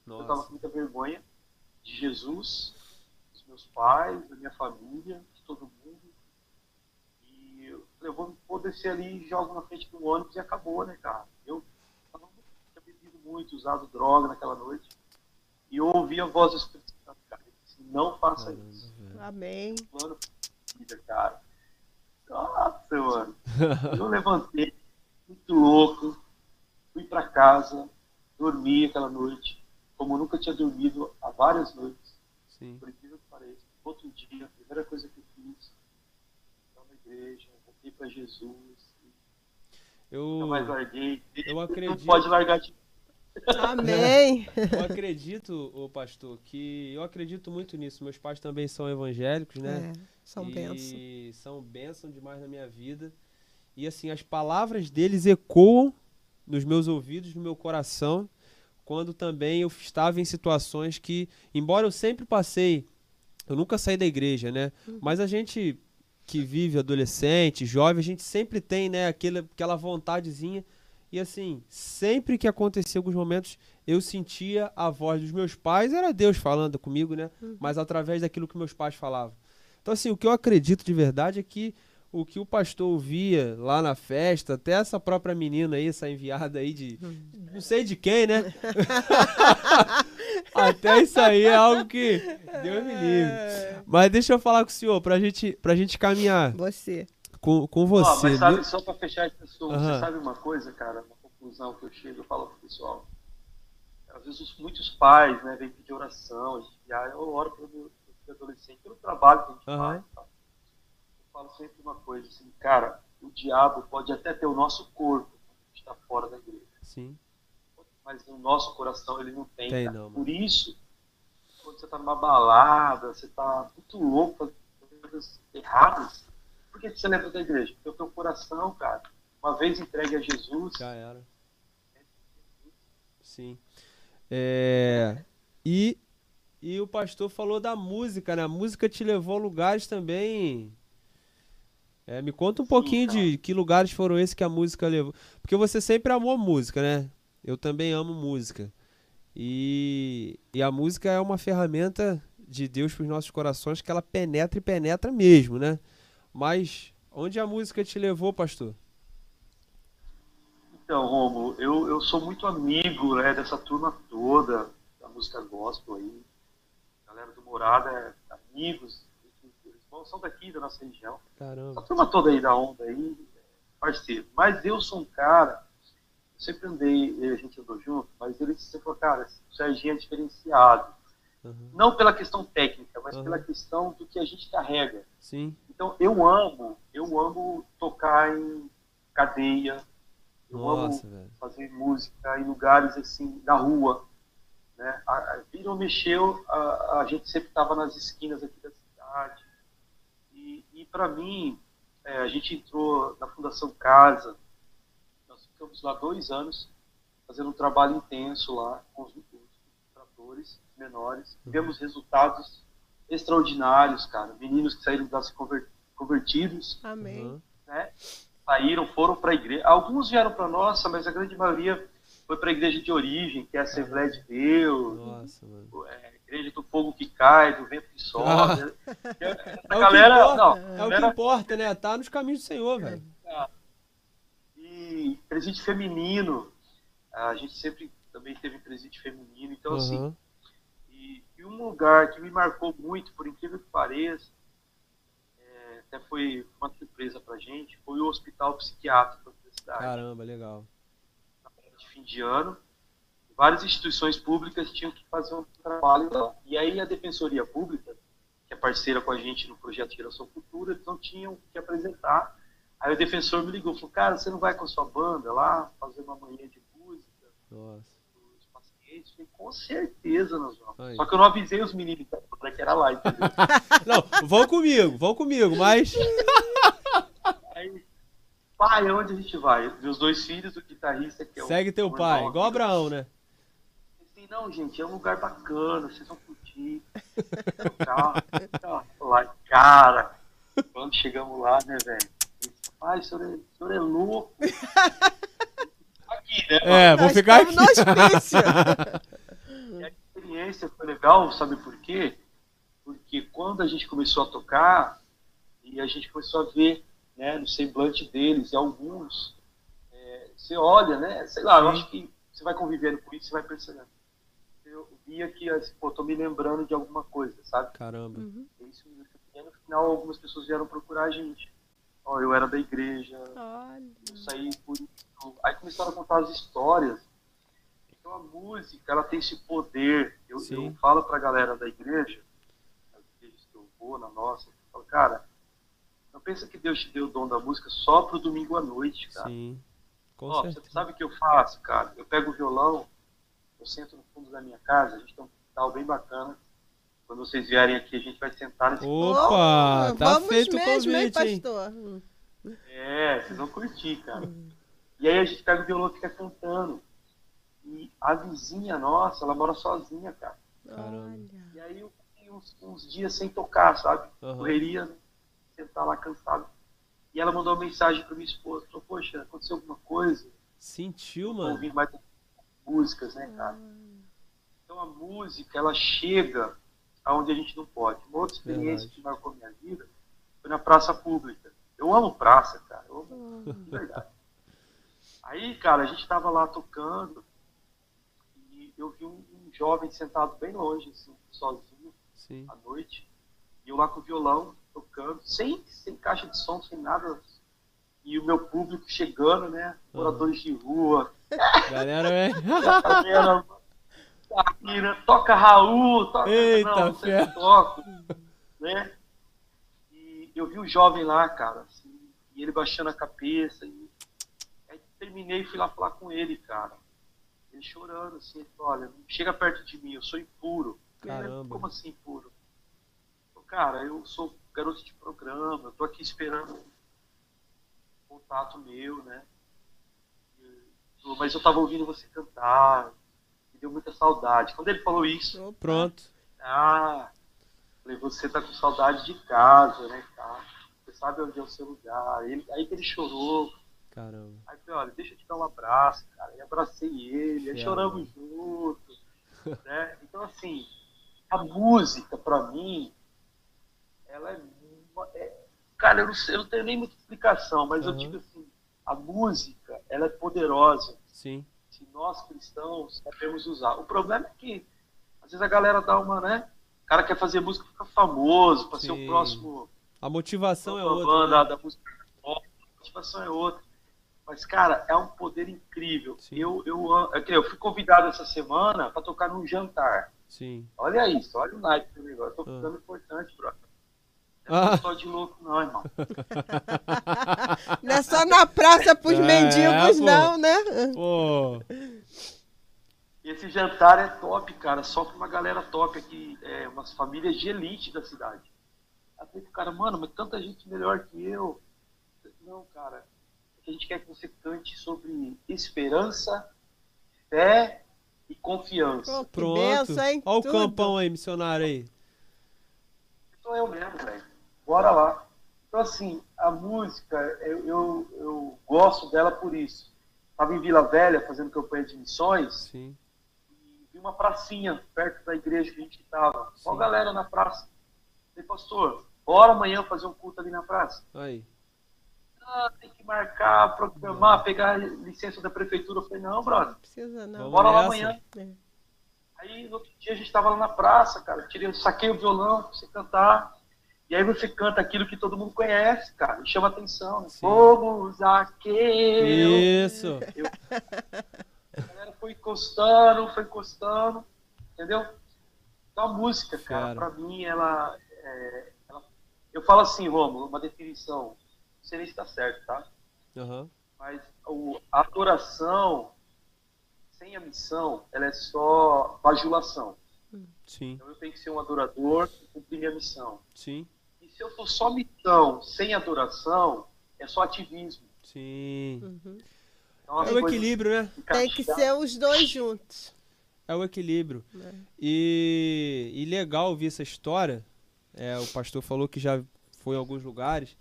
Speaker 3: Nossa. Eu tava com muita vergonha de Jesus, dos meus pais, da minha família, de todo mundo falei, eu vou, vou descer ali, jogo na frente do ônibus e acabou, né, cara? Eu tinha bebido muito, usado droga naquela noite. E eu ouvi a voz do Espírito Santo, cara. Disse, não faça isso.
Speaker 2: Amém.
Speaker 3: Mano, cara. Nossa, mano. Eu levantei, muito louco, fui para casa, dormi aquela noite, como eu nunca tinha dormido há várias noites. Sim. Por incrível que pareça. Outro dia, a primeira coisa que eu fiz, estava na igreja, para Jesus.
Speaker 1: Eu, mais larguei. Eu acredito.
Speaker 3: Não pode largar de
Speaker 2: Amém. [laughs]
Speaker 1: Eu acredito, o pastor, que eu acredito muito nisso. Meus pais também são evangélicos, né?
Speaker 2: É, são bênçãos.
Speaker 1: E são bênção demais na minha vida. E assim, as palavras deles ecoam nos meus ouvidos, no meu coração, quando também eu estava em situações que, embora eu sempre passei, eu nunca saí da igreja, né? Uhum. Mas a gente que vive adolescente, jovem, a gente sempre tem, né, aquela, aquela vontadezinha e assim, sempre que acontecia alguns momentos, eu sentia a voz dos meus pais, era Deus falando comigo, né? Uhum. Mas através daquilo que meus pais falavam. Então, assim, o que eu acredito de verdade é que o que o pastor ouvia lá na festa, até essa própria menina aí, essa enviada aí de. Uhum. Não sei de quem, né? [laughs] até isso aí é algo que. Deus me livre. Mas deixa eu falar com o senhor, pra gente, pra gente caminhar.
Speaker 2: Você
Speaker 1: com, com você.
Speaker 3: mas sabe, só para fechar esse assunto, uhum. você sabe uma coisa, cara, uma conclusão que eu chego, eu falo pro pessoal. Às vezes muitos pais, né, vêm pedir oração, a gente, ah, eu oro pelo meu adolescente, pelo trabalho que a gente uhum. faz. Tá? Eu falo sempre uma coisa, assim, cara, o diabo pode até ter o nosso corpo, a gente está fora da igreja.
Speaker 1: Sim.
Speaker 3: Mas no nosso coração ele não tem.
Speaker 1: tem não,
Speaker 3: Por isso, quando você está numa balada, você está muito louco, fazendo coisas erradas, por que você lembra da igreja? Porque o teu coração, cara, uma vez entregue a Jesus.
Speaker 1: Já era. Sim. É, e, e o pastor falou da música, né? A música te levou a lugares também. É, me conta um Sim, pouquinho cara. de que lugares foram esses que a música levou. Porque você sempre amou música, né? Eu também amo música. E, e a música é uma ferramenta de Deus para os nossos corações que ela penetra e penetra mesmo, né? Mas onde a música te levou, pastor?
Speaker 3: Então, Romo, eu, eu sou muito amigo né, dessa turma toda, da música gospel aí. A galera do Morada é amigos, eles são daqui, da nossa região.
Speaker 1: Caramba.
Speaker 3: Essa turma toda aí da onda aí, parceiro. Mas eu sou um cara, sempre andei, a gente andou junto, mas ele sempre falou, cara, o Serginho é diferenciado. Uhum. Não pela questão técnica, mas uhum. pela questão do que a gente carrega.
Speaker 1: Sim.
Speaker 3: Então eu amo, eu amo tocar em cadeia, eu
Speaker 1: Nossa,
Speaker 3: amo
Speaker 1: velho.
Speaker 3: fazer música em lugares assim, na rua. Né? A, a, vira ou mexeu, a, a gente sempre estava nas esquinas aqui da cidade. E, e para mim, é, a gente entrou na Fundação Casa, ficamos lá dois anos, fazendo um trabalho intenso lá com os, os tratores menores. Uhum. Tivemos resultados extraordinários, cara. Meninos que saíram das convertidos.
Speaker 2: Amém.
Speaker 3: Né? Saíram, foram para a igreja. Alguns vieram para nossa, mas a grande maioria foi para a igreja de origem, que é a Assembleia de Deus.
Speaker 1: Nossa, mano.
Speaker 3: É, a igreja do fogo que cai, do vento que sobe. Ah. [laughs]
Speaker 1: É, galera, não, é galera... o que importa, né? Tá nos caminhos do Senhor, velho.
Speaker 3: E presídio feminino. A gente sempre também teve presídio feminino. Então, uhum. assim, e um lugar que me marcou muito, por incrível que pareça, é, até foi uma surpresa pra gente, foi o Hospital Psiquiátrico da cidade.
Speaker 1: Caramba, legal.
Speaker 3: De fim de ano, várias instituições públicas tinham que fazer um trabalho lá. E aí a Defensoria Pública, que é parceira com a gente no projeto Geração Futura, eles não tinham que apresentar. Aí o defensor me ligou, falou, cara, você não vai com a sua banda lá, fazer uma manhã de música?
Speaker 1: Nossa
Speaker 3: gente, com certeza nós vamos. Aí. Só que eu não avisei os meninos que era lá, entendeu? [laughs]
Speaker 1: não, vão comigo, vão comigo, mas. [laughs]
Speaker 3: Aí, pai, onde a gente vai? Meus dois filhos, o guitarrista que é
Speaker 1: Segue teu pai, irmão, igual Abraão, né?
Speaker 3: Assim, não, gente, é um lugar bacana, vocês vão curtir. [laughs] lá, cara, quando chegamos lá, né, velho? Pai, o senhor é, o senhor é louco. [laughs]
Speaker 1: aqui, né? É, vou ficar aqui. [laughs]
Speaker 3: e a experiência foi legal, sabe por quê? Porque quando a gente começou a tocar, e a gente começou a ver né, no semblante deles, e alguns, é, você olha, né, sei lá, Sim. eu acho que você vai convivendo com isso, você vai percebendo. Eu via que, assim, pô, tô me lembrando de alguma coisa, sabe?
Speaker 1: Caramba. Uhum.
Speaker 3: Isso, e no final, algumas pessoas vieram procurar a gente. Ó, eu era da igreja,
Speaker 2: Olha.
Speaker 3: eu saí por isso. Aí começaram a contar as histórias. Então a música, ela tem esse poder. Eu, eu falo pra galera da igreja, as igrejas que eu vou, na nossa, eu falo, cara, não pensa que Deus te deu o dom da música só pro domingo à noite, cara.
Speaker 1: Sim. Com
Speaker 3: Ó, você sabe o que eu faço, cara? Eu pego o violão, eu sento no fundo da minha casa, a gente tem um quintal bem bacana. Quando vocês vierem aqui, a gente vai sentar nesse
Speaker 1: Opa, tá Vamos feito o convite, hein,
Speaker 2: pastor?
Speaker 3: É, vocês vão curtir, cara. E aí a gente pega o violão e fica cantando. E a vizinha nossa, ela mora sozinha, cara.
Speaker 1: Caramba.
Speaker 3: E aí eu fiquei uns, uns dias sem tocar, sabe? Uhum. Correria, sentar lá cansado. E ela mandou uma mensagem para minha esposa, falou, poxa, aconteceu alguma coisa?
Speaker 1: Sentiu, mano?
Speaker 3: Ouvir mais músicas, né, cara? Então a música, ela chega aonde a gente não pode. Uma outra experiência verdade. que marcou minha vida foi na praça pública. Eu amo praça, cara. Eu amo, de verdade. Aí, cara, a gente tava lá tocando e eu vi um, um jovem sentado bem longe, assim, sozinho,
Speaker 1: Sim.
Speaker 3: à noite. E eu lá com o violão, tocando, sem, sem caixa de som, sem nada. E o meu público chegando, né? Moradores uhum. de rua.
Speaker 1: Galera, [laughs] é.
Speaker 3: toca Raul, toca.
Speaker 1: Eita,
Speaker 3: não, você toca. Né? E eu vi o jovem lá, cara, assim, e ele baixando a cabeça. E aí terminei e fui lá falar com ele, cara. Ele chorando, assim, ele falou, olha, chega perto de mim, eu sou impuro.
Speaker 1: Caramba.
Speaker 3: Como assim impuro? Cara, eu sou garoto de programa, eu tô aqui esperando um contato meu, né? Mas eu tava ouvindo você cantar, deu muita saudade. Quando ele falou isso.
Speaker 1: Pronto.
Speaker 3: Ah, falei, você tá com saudade de casa, né, cara? Você sabe onde é o seu lugar. Ele, aí que ele chorou.
Speaker 1: Caramba.
Speaker 3: Aí falei, olha, deixa eu te dar um abraço, cara. E abracei ele, aí choramos juntos. [laughs] né? Então, assim, a música, pra mim, ela é, é cara, eu não, sei, eu não, tenho nem muita explicação, mas uhum. eu digo assim, a música, ela é poderosa.
Speaker 1: Sim.
Speaker 3: Se nós cristãos sabemos usar. O problema é que às vezes a galera dá uma, né? O cara quer fazer música ficar famoso, para ser o próximo.
Speaker 1: A motivação é outra.
Speaker 3: Banda,
Speaker 1: né?
Speaker 3: da música, a motivação é outra. Mas, cara, é um poder incrível. Eu, eu, é eu fui convidado essa semana para tocar num jantar.
Speaker 1: Sim.
Speaker 3: Olha isso, olha o naipe do negócio. Eu tô ficando ah. importante, brother. Ah. Não de louco, não, irmão. [laughs]
Speaker 2: Não é só na praça pros é, mendigos, pô. não, né?
Speaker 1: Pô.
Speaker 3: Esse jantar é top, cara. Só com uma galera top aqui, é, umas famílias de elite da cidade. Aí eu falei cara, mano, mas tanta gente melhor que eu. Não, cara. A gente quer que você cante sobre esperança, fé e confiança.
Speaker 1: Pronto. Benção, Olha o campão aí, missionário aí.
Speaker 3: Sou eu mesmo, velho bora lá. Então, assim, a música, eu, eu, eu gosto dela por isso. Estava em Vila Velha fazendo campanha de missões.
Speaker 1: Sim.
Speaker 3: E vi uma pracinha perto da igreja que a gente estava. Só a galera na praça. Falei, pastor, bora amanhã fazer um culto ali na praça.
Speaker 1: Aí.
Speaker 3: Ah, tem que marcar, programar, pegar licença da prefeitura. Eu falei, não, brother. Não
Speaker 2: precisa não.
Speaker 3: Bora lá amanhã. É. Aí no outro dia a gente estava lá na praça, cara. Tirei, saquei o violão pra você cantar. E aí você canta aquilo que todo mundo conhece, cara, e chama atenção. Né? Fomos aquele.
Speaker 1: Isso. Eu...
Speaker 3: A galera foi encostando, foi encostando, entendeu? Então a música, cara, para mim, ela, é, ela, Eu falo assim, Romulo, uma definição, não sei nem se tá certo, tá?
Speaker 1: Uhum.
Speaker 3: Mas o, a adoração sem a missão, ela é só bajulação.
Speaker 1: Sim.
Speaker 3: Então eu tenho que ser um adorador e cumprir minha missão.
Speaker 1: Sim
Speaker 3: se eu for só missão, sem adoração, é só ativismo.
Speaker 1: Sim.
Speaker 2: Uhum.
Speaker 1: Então, é o equilíbrio, né?
Speaker 2: Tem que ser os dois juntos.
Speaker 1: É o equilíbrio. É. E, e legal ouvir essa história. É, o pastor falou que já foi em alguns lugares,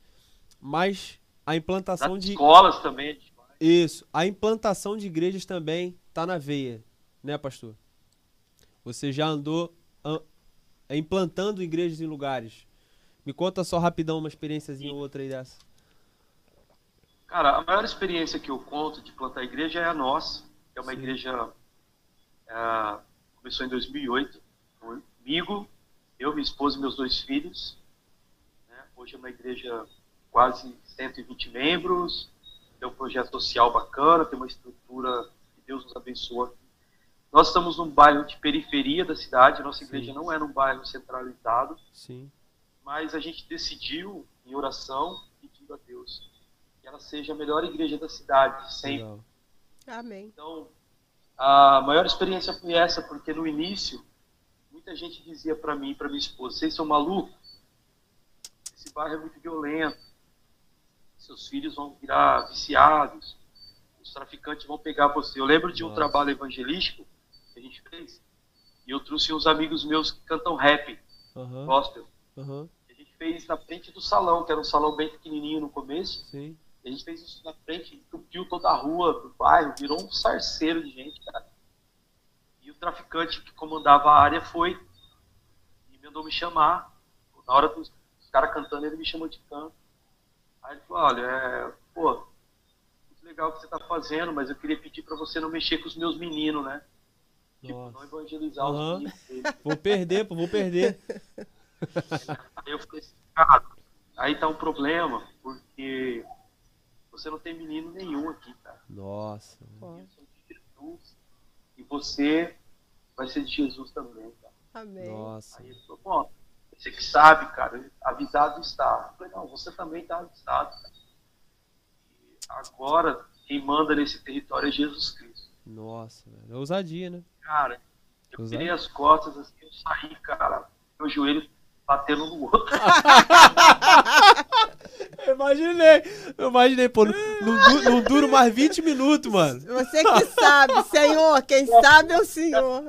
Speaker 1: mas a implantação
Speaker 3: Nas
Speaker 1: de
Speaker 3: escolas também. É
Speaker 1: Isso, a implantação de igrejas também tá na veia, né, pastor? Você já andou an, implantando igrejas em lugares. Me conta só rapidão uma experiênciazinha ou outra aí dessa.
Speaker 3: Cara, a maior experiência que eu conto de plantar igreja é a nossa, que é uma Sim. igreja. É, começou em 2008, comigo, eu, minha esposa e meus dois filhos. Né? Hoje é uma igreja quase 120 membros, tem um projeto social bacana, tem uma estrutura que Deus nos abençoa. Nós estamos num bairro de periferia da cidade, nossa igreja Sim. não é num bairro centralizado.
Speaker 1: Sim.
Speaker 3: Mas a gente decidiu, em oração, pedindo a Deus que ela seja a melhor igreja da cidade, sempre. Legal.
Speaker 2: Amém.
Speaker 3: Então, a maior experiência foi essa, porque no início, muita gente dizia para mim e para minha esposa: vocês são malucos? Esse bairro é muito violento seus filhos vão virar viciados, os traficantes vão pegar você. Eu lembro de um Nossa. trabalho evangelístico que a gente fez, e eu trouxe uns amigos meus que cantam rap, uhum. gospel.
Speaker 1: Uhum.
Speaker 3: A gente fez na frente do salão, que era um salão bem pequenininho no começo.
Speaker 1: Sim.
Speaker 3: a gente fez isso na frente, entupiu toda a rua do bairro, virou um sarceiro de gente, cara. E o traficante que comandava a área foi e mandou me chamar. Na hora dos caras cantando, ele me chamou de canto. Aí ele falou, olha, é, pô, muito legal o que você está fazendo, mas eu queria pedir para você não mexer com os meus meninos, né? Tipo, não evangelizar uhum. os meninos dele.
Speaker 1: Vou perder, pô, vou perder. [laughs] [laughs]
Speaker 3: Aí eu falei assim, cara, aí tá um problema, porque você não tem menino nenhum aqui, cara.
Speaker 1: Nossa.
Speaker 3: de Jesus, e você vai ser de Jesus também, cara.
Speaker 2: Amém.
Speaker 1: Nossa.
Speaker 3: Aí ele falou, bom, você que sabe, cara, avisado está. Eu falei, não, você também está avisado. Cara. agora, quem manda nesse território é Jesus Cristo.
Speaker 1: Nossa, velho. É ousadia, né?
Speaker 3: Cara, eu ousadia. virei as costas assim, eu saí, cara, meu joelho batendo no outro. [laughs]
Speaker 1: eu imaginei, eu imaginei, pô, não, não, duro mais 20 minutos, mano.
Speaker 2: Você que sabe, Senhor, quem sabe é o Senhor.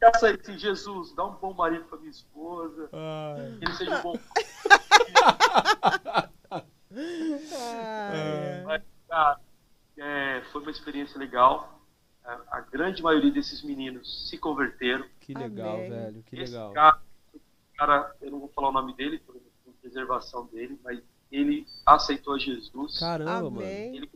Speaker 3: peça esse Jesus, dá um bom marido para minha esposa, Ai. que ele seja um bom. Mas, cara, é, foi uma experiência legal. Grande maioria desses meninos se converteram.
Speaker 1: Que legal, Amém. velho, que
Speaker 3: Esse
Speaker 1: legal.
Speaker 3: Cara, cara, eu não vou falar o nome dele, por preservação dele, mas ele aceitou Jesus.
Speaker 1: Caramba, Amém. mano.
Speaker 3: Ele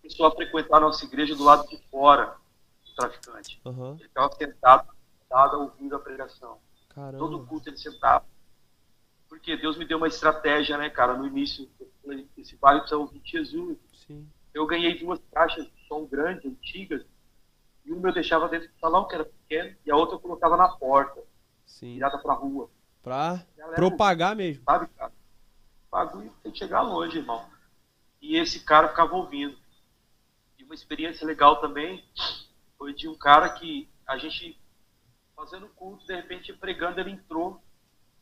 Speaker 3: começou a frequentar a nossa igreja do lado de fora do traficante.
Speaker 1: Uhum.
Speaker 3: Ele estava sentado sentada ouvindo a pregação.
Speaker 1: Caramba.
Speaker 3: Todo culto ele sentava. Porque Deus me deu uma estratégia, né, cara? No início, esse bairro precisa ouvir Jesus.
Speaker 1: Sim.
Speaker 3: Eu ganhei duas caixas de som grande, antigas, e uma eu deixava dentro do salão, que era pequeno, e a outra eu colocava na porta,
Speaker 1: Sim.
Speaker 3: virada pra rua.
Speaker 1: Pra Galera, propagar mesmo.
Speaker 3: Sabe, cara? Bagulho tem que chegar longe, irmão. E esse cara ficava ouvindo. E uma experiência legal também foi de um cara que a gente fazendo culto, de repente pregando, ele entrou,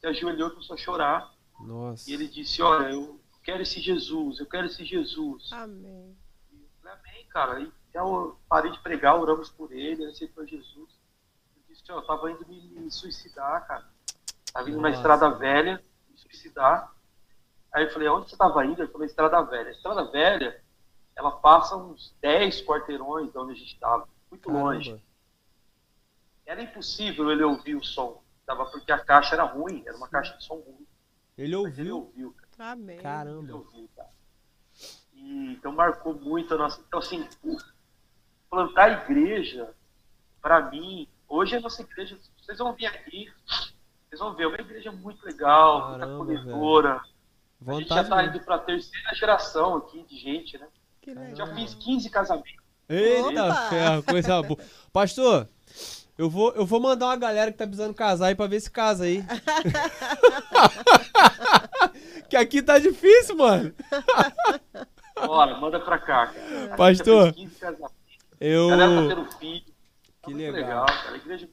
Speaker 3: se ajoelhou e começou a chorar.
Speaker 1: Nossa.
Speaker 3: E ele disse, olha, eu quero esse Jesus, eu quero esse Jesus.
Speaker 2: Amém.
Speaker 3: Eu falei, amém, cara. E eu parei de pregar, oramos por ele, ele aceitou Jesus. Ele disse, ó, eu tava indo me, me suicidar, cara. Tava indo Nossa. na estrada velha, me suicidar. Aí eu falei, onde você tava indo? Ele falou, estrada velha. A estrada velha, ela passa uns 10 quarteirões de onde a gente estava, muito Caramba. longe. Era impossível ele ouvir o som. Tava porque a caixa era ruim, era uma caixa de som ruim.
Speaker 1: Ele ouviu?
Speaker 3: ele ouviu,
Speaker 2: cara. Amém.
Speaker 1: Caramba.
Speaker 3: Ele ouviu, cara. E, então marcou muito a nossa. Então, assim, plantar igreja, para mim, hoje a nossa igreja, vocês vão vir aqui, vocês vão ver, é uma igreja muito legal, muita acolhedora. A gente já tá indo para a terceira geração aqui de gente, né? Já fiz 15 casamentos.
Speaker 1: Eita Opa! ferro, coisa boa. Pastor, eu vou, eu vou mandar uma galera que tá precisando casar aí pra ver se casa aí. [laughs] [laughs] que aqui tá difícil, mano. [laughs]
Speaker 3: Bora, manda pra cá, cara.
Speaker 1: Pastor, eu...
Speaker 3: Galera tá filho.
Speaker 1: Que tá legal. legal cara. Igreja...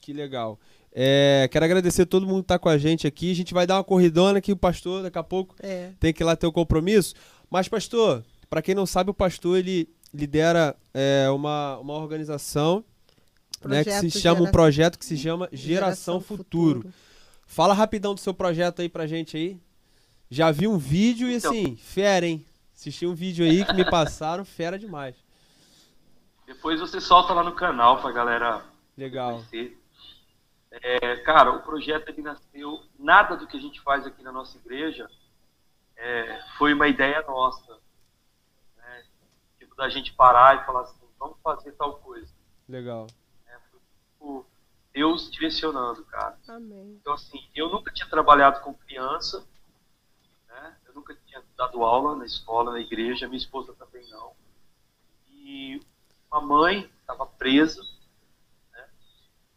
Speaker 1: Que legal. É, quero agradecer a todo mundo que tá com a gente aqui. A gente vai dar uma corridona aqui, o pastor, daqui a pouco
Speaker 2: é.
Speaker 1: tem que ir lá ter o compromisso. Mas, pastor, para quem não sabe, o pastor ele lidera é, uma, uma organização né, que se chama um projeto que se chama Geração, Geração Futuro. Futuro. Fala rapidão do seu projeto aí pra gente aí. Já vi um vídeo e então, assim, fera, hein? Assisti um vídeo aí que me passaram, fera demais.
Speaker 3: Depois você solta lá no canal pra galera
Speaker 1: Legal.
Speaker 3: É, cara, o projeto ele nasceu, nada do que a gente faz aqui na nossa igreja é, foi uma ideia nossa. Né? Tipo, da gente parar e falar assim, vamos fazer tal coisa.
Speaker 1: Legal.
Speaker 3: É, foi, tipo, Deus direcionando, cara.
Speaker 2: Amém.
Speaker 3: Então, assim, eu nunca tinha trabalhado com criança, né? Eu nunca tinha dado aula na escola, na igreja, minha esposa também não. E uma mãe estava presa, né?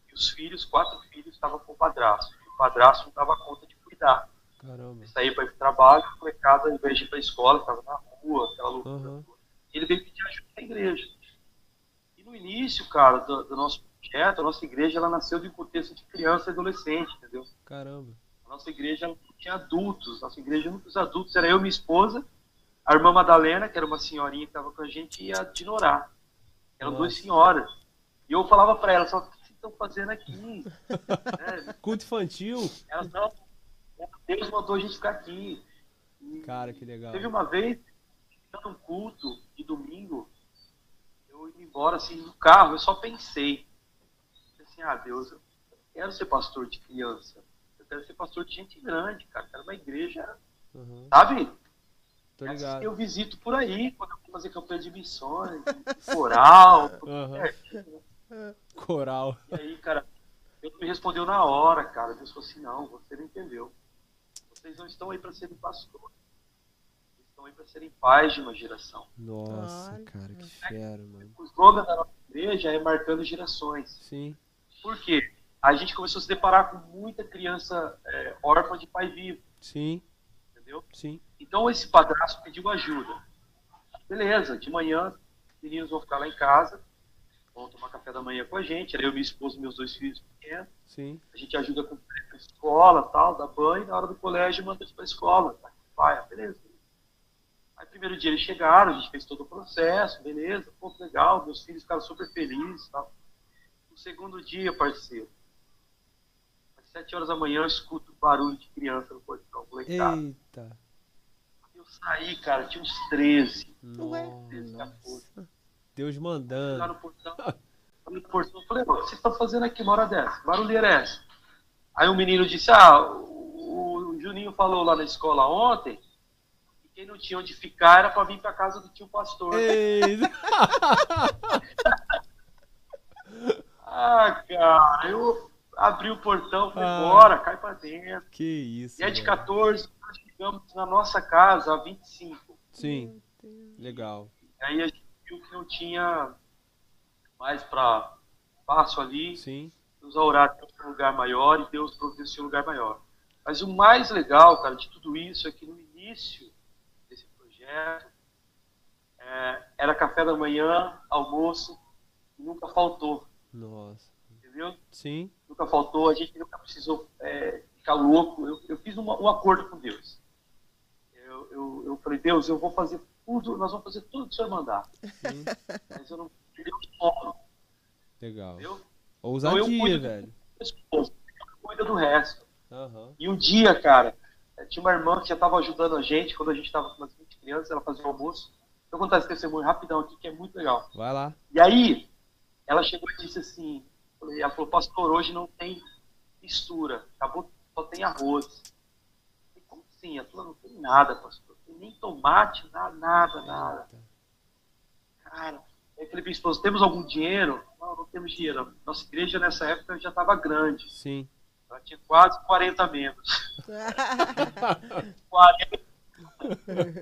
Speaker 3: E os filhos, quatro filhos, estavam com o padrasto. E o padrasto não dava conta de cuidar.
Speaker 1: Caramba.
Speaker 3: Saía para ir para o trabalho, a molecada, ao invés de ir para a escola, estava na rua, aquela loucura.
Speaker 1: Uhum.
Speaker 3: Ele veio pedir ajuda na igreja. E no início, cara, do, do nosso projeto, a nossa igreja, ela nasceu de um contexto de criança e adolescente, entendeu?
Speaker 1: Caramba.
Speaker 3: A nossa igreja tinha adultos, nossa igreja, únicos adultos, era eu e minha esposa, a irmã Madalena, que era uma senhorinha que estava com a gente, e a Dinorá. Eram
Speaker 1: Nossa.
Speaker 3: duas senhoras. E eu falava para elas, só, o que vocês estão fazendo aqui? [laughs] É,
Speaker 1: Culto infantil?
Speaker 3: elas, não, Deus mandou a gente ficar aqui. E
Speaker 1: Cara, que legal.
Speaker 3: Teve uma vez, dando um culto de domingo, eu indo embora assim no carro, eu só pensei. Assim, ah, Deus, eu quero ser pastor de criança. Quero ser pastor de gente grande, cara. Quero uma igreja,
Speaker 1: Uhum.
Speaker 3: sabe?
Speaker 1: Tô ligado.
Speaker 3: eu visito por aí, quando eu vou fazer campanha de missões, [laughs] coral. É.
Speaker 1: Coral.
Speaker 3: E aí, cara, Deus me respondeu na hora, cara. Deus falou assim, não, você não entendeu. Vocês não estão aí para serem pastores. Vocês estão aí para serem pais de uma geração.
Speaker 1: Nossa, cara, que fera, mano.
Speaker 3: O slogan da nossa igreja é marcando gerações.
Speaker 1: Sim.
Speaker 3: Por quê? A gente começou a se deparar com muita criança é, órfã de pai vivo,
Speaker 1: Sim.
Speaker 3: entendeu?
Speaker 1: Sim.
Speaker 3: Então esse padrasto pediu ajuda. Beleza, de manhã, os meninos vão ficar lá em casa, vão tomar café da manhã com a gente, era eu, minha esposa e meus dois filhos pequenos.
Speaker 1: Sim.
Speaker 3: A gente ajuda com a escola, tal, dá banho, na hora do colégio manda eles para a escola. Tá? Vai, ah, beleza. Aí primeiro dia eles chegaram, a gente fez todo o processo, beleza, pô, legal, meus filhos ficaram super felizes tal. No segundo dia, parceiro, sete horas da manhã eu escuto barulho de criança no portão, molecada.
Speaker 1: Eita.
Speaker 3: Eu saí, cara, tinha uns 13.
Speaker 2: Ué.
Speaker 1: Nossa. Deus
Speaker 3: Lá
Speaker 1: mandando.
Speaker 3: no portão. No portão, eu falei, "Ô, o que vocês estão fazendo aqui uma hora dessa? Barulheira é essa? Aí o menino disse, ah, o, Juninho falou lá na escola ontem que quem não tinha onde ficar era para vir para casa do tio pastor.
Speaker 1: Eita. [laughs]
Speaker 3: Ah, cara, eu abri o portão, falei,
Speaker 1: Ah.
Speaker 3: bora, cai para dentro.
Speaker 1: Que isso.
Speaker 3: E é de
Speaker 1: mano.
Speaker 3: 14, nós chegamos na nossa casa a 25.
Speaker 1: Sim. Legal.
Speaker 3: Aí a gente viu que não tinha mais para espaço ali.
Speaker 1: Sim.
Speaker 3: Deus a orar para um lugar maior e Deus providenciou um lugar maior. Mas o mais legal, cara, de tudo isso é que no início desse projeto é, era café da manhã, almoço, e nunca faltou,
Speaker 1: Nossa.
Speaker 3: entendeu?
Speaker 1: Sim.
Speaker 3: Nunca faltou, a gente nunca precisou é, ficar louco. Eu, eu fiz uma- um acordo com Deus. Eu, eu, eu falei, Deus, eu vou fazer tudo, nós vamos fazer tudo que o Senhor mandar.
Speaker 1: Sim.
Speaker 3: Mas eu não perder o sono,
Speaker 1: Legal.
Speaker 3: entendeu?
Speaker 1: Ousadia,
Speaker 3: Então eu cuido-
Speaker 1: velho.
Speaker 3: Cuida do resto.
Speaker 1: Aham.
Speaker 3: E um dia, cara, eh, tinha uma irmã que já estava ajudando a gente quando a gente estava com umas 20 crianças, ela fazia o almoço. Eu vou contar esse testemunho rapidão aqui, que é muito legal.
Speaker 1: Vai lá.
Speaker 3: E aí, ela chegou e disse assim, ela falou, pastor, hoje não tem mistura, acabou, só tem arroz. Eu falei, como assim? Ela falou, não tem nada, pastor, não tem nem tomate, nada, nada, nada. Cara, eu falei minha esposa, temos algum dinheiro? Não, não temos dinheiro. Nossa igreja nessa época já estava grande,
Speaker 1: Sim.
Speaker 3: ela tinha quase 40 membros. [laughs] 40,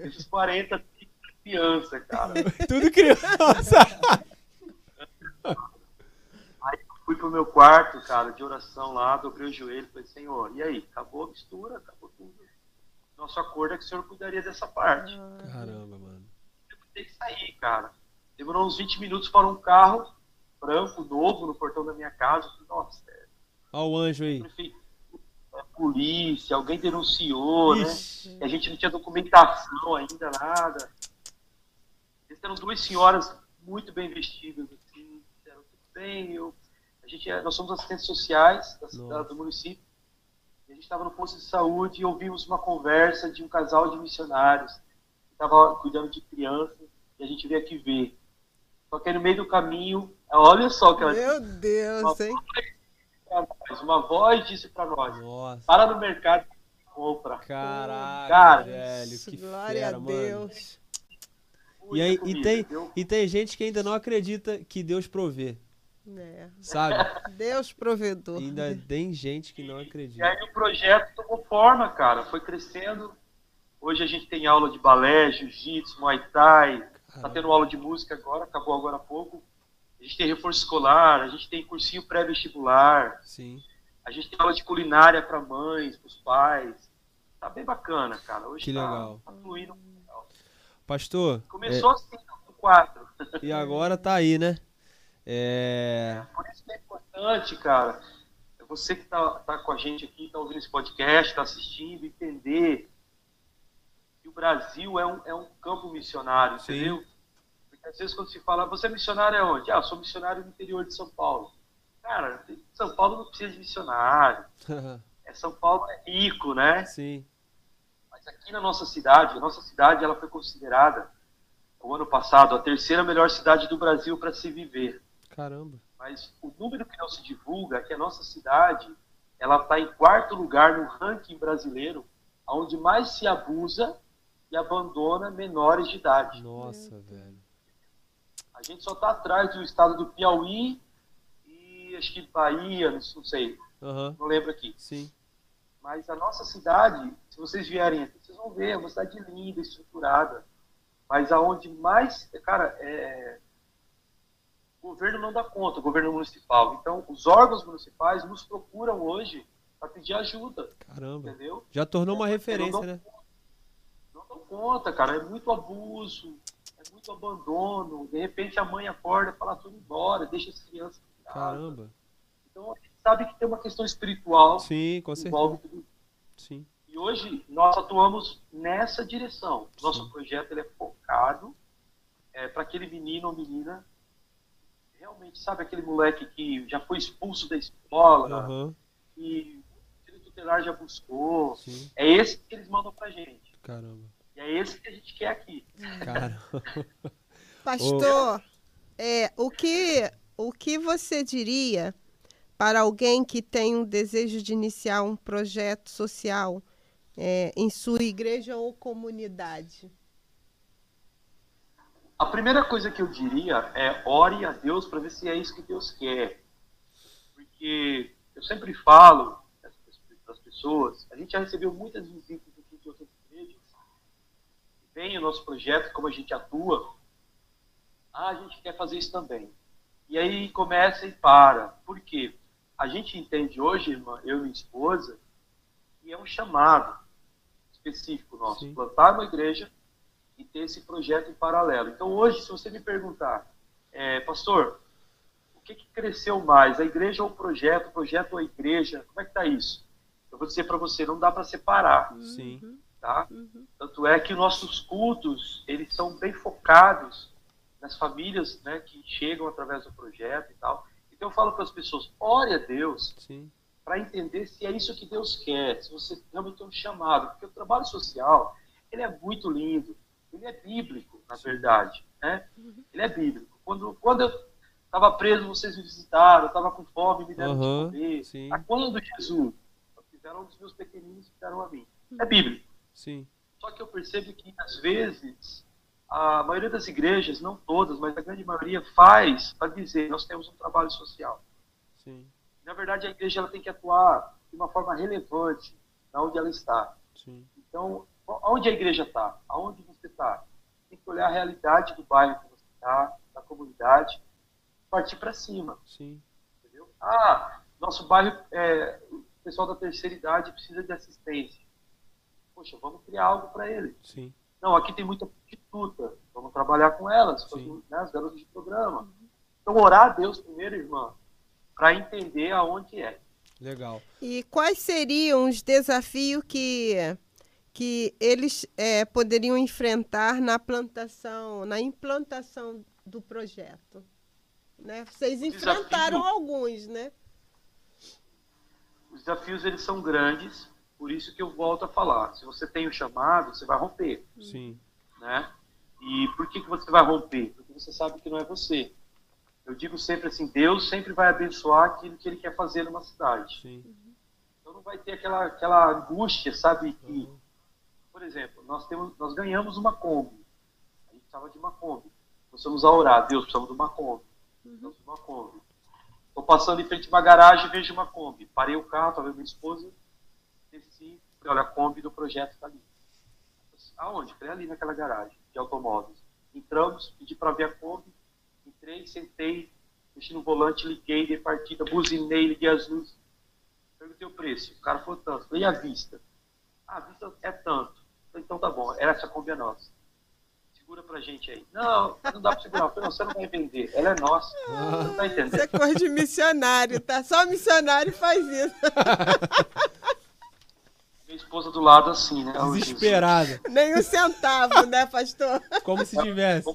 Speaker 3: esses 40 tipo criança, cara.
Speaker 1: Tudo criança. [laughs]
Speaker 3: Fui pro meu quarto, cara, de oração lá, dobrei o joelho, falei, Senhor, e aí? Acabou a mistura, acabou tudo. Nosso acordo é que o Senhor cuidaria dessa parte.
Speaker 1: Caramba, mano.
Speaker 3: Eu tenho que sair, cara. Demorou uns 20 minutos para um carro branco, novo, no portão da minha casa. Falei, Nossa, é,
Speaker 1: Ó o anjo aí.
Speaker 3: é polícia, alguém denunciou, né? E a gente não tinha documentação ainda, nada. Essas eram duas senhoras muito bem vestidas, assim, disseram tudo bem, eu, a gente é, nós somos assistentes sociais da cidade do município. E a gente estava no posto de saúde e ouvimos uma conversa de um casal de missionários que estava cuidando de crianças e a gente veio aqui ver. Só que aí no meio do caminho, olha só que ela
Speaker 2: Meu Deus, hein?
Speaker 3: pra nós, uma voz disse para nós:
Speaker 1: Nossa.
Speaker 3: para no mercado compra.
Speaker 1: Caraca,
Speaker 3: Cara,
Speaker 1: velho, que
Speaker 2: Glória
Speaker 1: fera,
Speaker 2: a
Speaker 1: mano.
Speaker 2: Deus.
Speaker 1: E, aí, e, tem, e tem gente que ainda não acredita que Deus provê,
Speaker 2: É.
Speaker 1: sabe?
Speaker 2: Deus provedor.
Speaker 1: Ainda tem gente que não
Speaker 3: E
Speaker 1: acredita.
Speaker 3: aí o projeto tomou forma, cara. Foi crescendo. Hoje a gente tem aula de balé, jiu-jitsu, muay thai. Tá
Speaker 1: Caramba.
Speaker 3: tendo aula de música agora, acabou agora há pouco. A gente tem reforço escolar, a gente tem cursinho pré-vestibular,
Speaker 1: Sim.
Speaker 3: a gente tem aula de culinária para mães, para os pais. Tá bem bacana, cara. Hoje
Speaker 1: Que
Speaker 3: tá,
Speaker 1: legal.
Speaker 3: tá fluindo.
Speaker 1: Pastor,
Speaker 3: Começou assim, no quatro.
Speaker 1: é, e agora tá aí, né? É,
Speaker 3: Por isso que é importante, cara, você que tá, tá com a gente aqui, tá ouvindo esse podcast, tá assistindo, entender que o Brasil é um, é um campo missionário,
Speaker 1: Sim.
Speaker 3: entendeu? Porque às vezes quando se fala, você é missionário é onde? Ah, eu sou missionário no interior de São Paulo. Cara, São Paulo não precisa de missionário. [laughs] É São Paulo é rico, né?
Speaker 1: sim.
Speaker 3: Mas aqui na nossa cidade, a nossa cidade ela foi considerada, o ano passado, a terceira melhor cidade do Brasil para se viver.
Speaker 1: Caramba.
Speaker 3: Mas o número que não se divulga é que a nossa cidade ela está em quarto lugar no ranking brasileiro, onde mais se abusa e abandona menores de idade.
Speaker 1: Nossa, velho.
Speaker 3: A gente só está atrás do estado do Piauí e acho que Bahia, não sei,
Speaker 1: Aham,
Speaker 3: não lembro aqui.
Speaker 1: sim.
Speaker 3: Mas a nossa cidade, se vocês vierem aqui, vocês vão ver, é uma cidade linda, estruturada. Mas aonde mais, cara, é... o governo não dá conta, o governo municipal. Então, os órgãos municipais nos procuram hoje para pedir ajuda,
Speaker 1: Caramba.
Speaker 3: entendeu?
Speaker 1: Já tornou uma
Speaker 3: Porque
Speaker 1: referência,
Speaker 3: não dão-
Speaker 1: né?
Speaker 3: Não dão conta, cara. É muito abuso, é muito abandono. De repente a mãe acorda e fala, tudo embora, deixa as crianças em casa.
Speaker 1: Caramba.
Speaker 3: Então, a gente sabe que tem uma questão espiritual
Speaker 1: Sim, com
Speaker 3: que
Speaker 1: certeza.
Speaker 3: envolve tudo.
Speaker 1: Sim.
Speaker 3: E hoje nós atuamos nessa direção. Nosso
Speaker 1: Sim.
Speaker 3: projeto ele é focado é, para aquele menino ou menina realmente, sabe, aquele moleque que já foi expulso da escola,
Speaker 1: Aham,
Speaker 3: que o direito tutelar já buscou.
Speaker 1: sim.
Speaker 3: É esse que eles mandam pra gente.
Speaker 1: Caramba.
Speaker 3: E é esse que a gente quer aqui.
Speaker 1: Caramba. [laughs]
Speaker 2: Pastor, é, o, que, o que você diria para alguém que tem um desejo de iniciar um projeto social é, em sua igreja ou comunidade?
Speaker 3: A primeira coisa que eu diria é ore a Deus para ver se é isso que Deus quer. Porque eu sempre falo para as pessoas, a gente já recebeu muitas visitas aqui de outras igrejas, vem o nosso projeto, como a gente atua, ah, a gente quer fazer isso também. E aí começa e para. Por quê? A gente entende hoje, irmã, eu e minha esposa, que é um chamado específico nosso.
Speaker 1: Sim.
Speaker 3: Plantar uma igreja e ter esse projeto em paralelo. Então hoje, se você me perguntar, é, pastor, o que, que cresceu mais, a igreja ou o projeto, o projeto ou a igreja, como é que está isso? Eu vou dizer para você, não dá para separar,
Speaker 1: Sim.
Speaker 3: tá?
Speaker 2: Uhum.
Speaker 3: Tanto é que nossos cultos, eles são bem focados nas famílias né, que chegam através do projeto e tal. Então eu falo para as pessoas, ore a Deus
Speaker 1: Sim.
Speaker 3: para entender se é isso que Deus quer, se você realmente tem um chamado. Porque o trabalho social, ele é muito lindo, ele é bíblico, na verdade. Né? Ele é bíblico. Quando, quando eu estava preso, vocês me visitaram, eu estava com fome, me deram
Speaker 1: Aham,
Speaker 3: de comer.
Speaker 1: sim.
Speaker 3: A quando Jesus? Fizeram um dos meus pequeninos que deram a mim. É bíblico.
Speaker 1: Sim.
Speaker 3: Só que eu percebo que, às vezes, a maioria das igrejas, não todas, mas a grande maioria, faz para dizer nós temos um trabalho social.
Speaker 1: Sim.
Speaker 3: Na verdade, a igreja ela tem que atuar de uma forma relevante na onde ela está.
Speaker 1: Sim.
Speaker 3: Então, onde a igreja está? Aonde você está? Tem que olhar a realidade do bairro que você está, da comunidade, partir para cima.
Speaker 1: Sim.
Speaker 3: Entendeu? Ah, nosso bairro, é, o pessoal da terceira idade precisa de assistência. Poxa, vamos criar algo para ele.
Speaker 1: Sim.
Speaker 3: Não, aqui tem muita prostituta. Vamos trabalhar com elas, as, né, as garotas de programa. Então, orar a Deus primeiro, irmã, para entender aonde é.
Speaker 1: Legal.
Speaker 2: E quais seriam os desafios que, que eles é, poderiam enfrentar na plantação, na implantação do projeto? Né? Vocês
Speaker 3: desafio-
Speaker 2: enfrentaram alguns, né?
Speaker 3: Os desafios, eles são grandes, por isso que eu volto a falar. Se você tem o chamado, você vai romper,
Speaker 1: Sim.
Speaker 3: né? E por que, que você vai romper? Porque você sabe que não é você. Eu digo sempre assim, Deus sempre vai abençoar aquilo que Ele quer fazer numa cidade.
Speaker 1: Sim.
Speaker 3: Então não vai ter aquela, aquela angústia, sabe? Que, por exemplo, nós, temos, nós ganhamos uma Kombi. A gente precisava de uma Kombi. Precisamos a orar. Deus, precisamos de uma Kombi. Precisamos de uma Kombi. Estou passando em frente a uma garagem e vejo uma Kombi. Parei o carro, estava minha esposa, desci, falei, olha, a Kombi do projeto está ali. Aonde? Falei, ali naquela garagem de automóveis. Entramos, pedi para ver a Kombi, entrei, sentei, mexi no volante, liguei, dei partida, buzinei, liguei as luzes. Perguntei o preço. O cara falou tanto. Falei, e a vista? Ah, a vista é tanto. Falei, então tá bom, essa Kombi é nossa. Segura pra gente aí. Não, não dá pra segurar. Falei, não, você não vai vender. Ela é nossa.
Speaker 2: Ah, não tá entendendo. Isso é coisa de missionário, tá? Só missionário faz isso.
Speaker 3: Minha esposa do lado assim, né?
Speaker 1: Desesperada.
Speaker 2: Nem um centavo, né, pastor?
Speaker 1: Como se tivesse.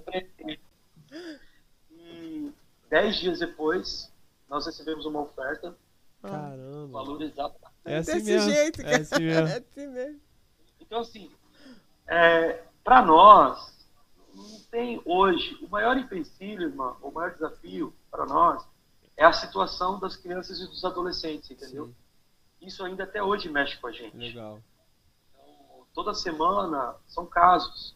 Speaker 3: E dez dias depois, nós recebemos uma oferta.
Speaker 1: Caramba.
Speaker 3: Valor exato.
Speaker 1: É assim Desse mesmo. jeito,
Speaker 2: cara. É assim mesmo. É assim mesmo.
Speaker 3: Então, assim, é, para nós, não tem hoje, o maior empecilho, irmão, o maior desafio para nós é a situação das crianças e dos adolescentes, entendeu? Sim. Isso ainda até hoje mexe com a gente.
Speaker 1: Legal.
Speaker 3: Então, toda semana são casos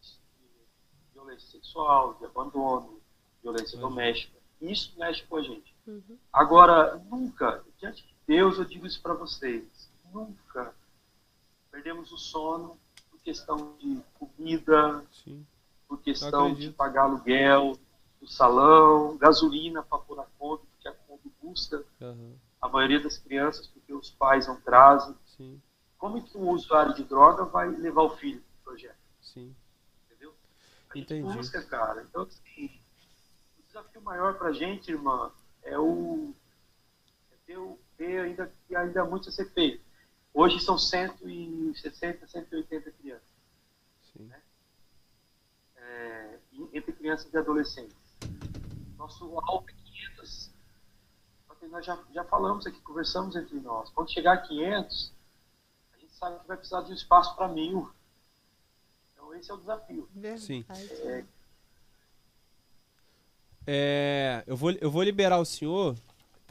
Speaker 3: de violência sexual, de abandono, violência uhum. doméstica. Isso mexe com a gente. Uhum. Agora, nunca, diante de Deus, eu digo isso para vocês, nunca perdemos o sono questão de comida, Sim. por questão de pagar aluguel, do salão, gasolina para pôr na conta, porque a conta custa. Uhum a maioria das crianças porque os pais não trazem. Sim. Como que um usuário de droga vai levar o filho para o projeto?
Speaker 1: Sim.
Speaker 3: Entendeu? A gente Entendi. busca, cara. Então, assim, o desafio maior para a gente, irmã, é o é ter, o, ter ainda, ainda muito a ser feito. Hoje são 160, 180 crianças. Sim. Né? É, entre crianças e adolescentes. Nosso alvo é nós já, já falamos aqui, conversamos entre nós. Quando chegar a 500, a gente sabe que vai precisar de um espaço para mil. Então, esse é o desafio.
Speaker 1: Sim. É... É, eu, vou, eu vou liberar o senhor.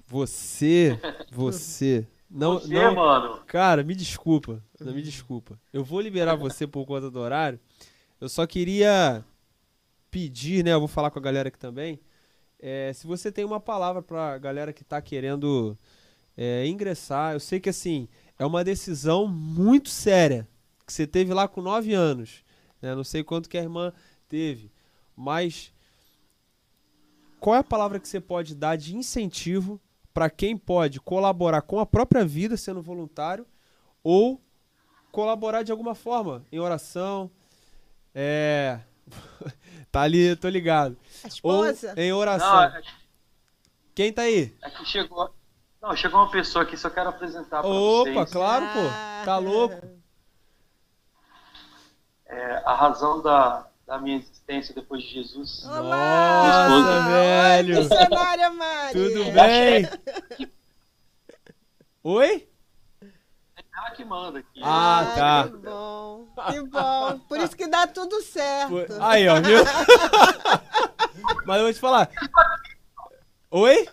Speaker 1: Você, [laughs] você. Não,
Speaker 3: você,
Speaker 1: não,
Speaker 3: mano.
Speaker 1: Cara, me desculpa. Não, me desculpa. Eu vou liberar você por conta do horário. Eu só queria pedir, né? Eu vou falar com a galera aqui também é, se você tem uma palavra para a galera que está querendo é, ingressar, eu sei que assim é uma decisão muito séria que você teve lá com 9 anos. Né? Não sei quanto que a irmã teve, mas qual é a palavra que você pode dar de incentivo para quem pode colaborar com a própria vida sendo voluntário ou colaborar de alguma forma em oração, é, [laughs] Tá ali, tô ligado.
Speaker 2: A esposa.
Speaker 1: Ou em oração. Não, é... Quem tá aí?
Speaker 3: Aqui é chegou. Não, chegou uma pessoa aqui, só quero apresentar pra
Speaker 1: Opa,
Speaker 3: vocês.
Speaker 1: claro, pô. Tá louco.
Speaker 3: É, a razão da, da minha existência depois de Jesus.
Speaker 2: Olá! Nossa,
Speaker 1: velho!
Speaker 2: Oi, missionária Mari!
Speaker 1: Tudo bem? Oi?
Speaker 3: ela que manda aqui.
Speaker 1: Ah, ah, tá.
Speaker 2: Que bom, que bom. Por isso que dá tudo certo.
Speaker 1: Aí, ó, viu? [laughs] Mas eu vou te falar. Oi?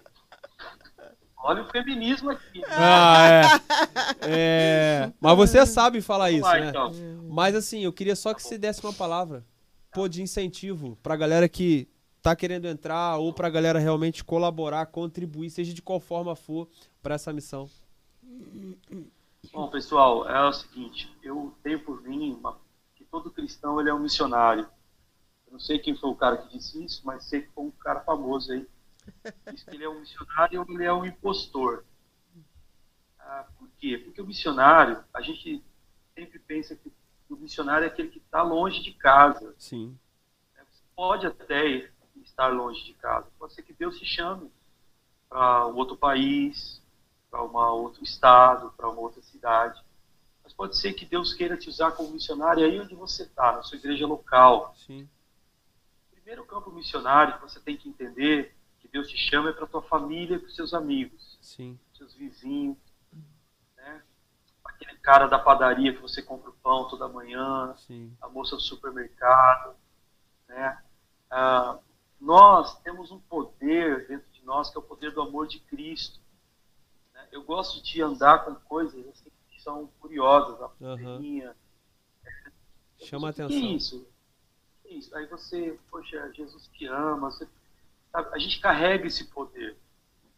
Speaker 3: Olha o feminismo aqui.
Speaker 1: Ah, é. [laughs] é. Mas você sabe falar isso, lá, né? Então. Mas assim, eu queria só que você desse uma palavra pô, de incentivo pra galera que tá querendo entrar ou pra galera realmente colaborar, contribuir, seja de qual forma for, para essa missão.
Speaker 3: Bom, pessoal, é o seguinte, eu tenho por mim uma, que todo cristão ele é um missionário. Eu não sei quem foi o cara que disse isso, mas sei que foi um cara famoso aí. Diz que ele é um missionário ou ele é um impostor. Ah, por quê? Porque o missionário, a gente sempre pensa que o missionário é aquele que está longe de casa.
Speaker 1: Sim.
Speaker 3: Você pode até estar longe de casa. Pode ser que Deus te chame para um outro país, para um outro estado, para uma outra cidade. Mas pode ser que Deus queira te usar como missionário aí onde você está, na sua igreja local.
Speaker 1: Sim.
Speaker 3: O primeiro campo missionário que você tem que entender que Deus te chama é para tua família para os seus amigos,
Speaker 1: Sim.
Speaker 3: seus vizinhos, né? Cara da padaria que você compra o pão toda manhã,
Speaker 1: Sim.
Speaker 3: a moça do supermercado, né? Ah, nós temos um poder dentro de nós que é o poder do amor de Cristo. eu gosto de andar com coisas assim, que são curiosas, a
Speaker 1: uhum. Chama a atenção.
Speaker 3: Que é isso? Que é isso? Aí você, poxa, Jesus te ama, você, a gente carrega esse poder.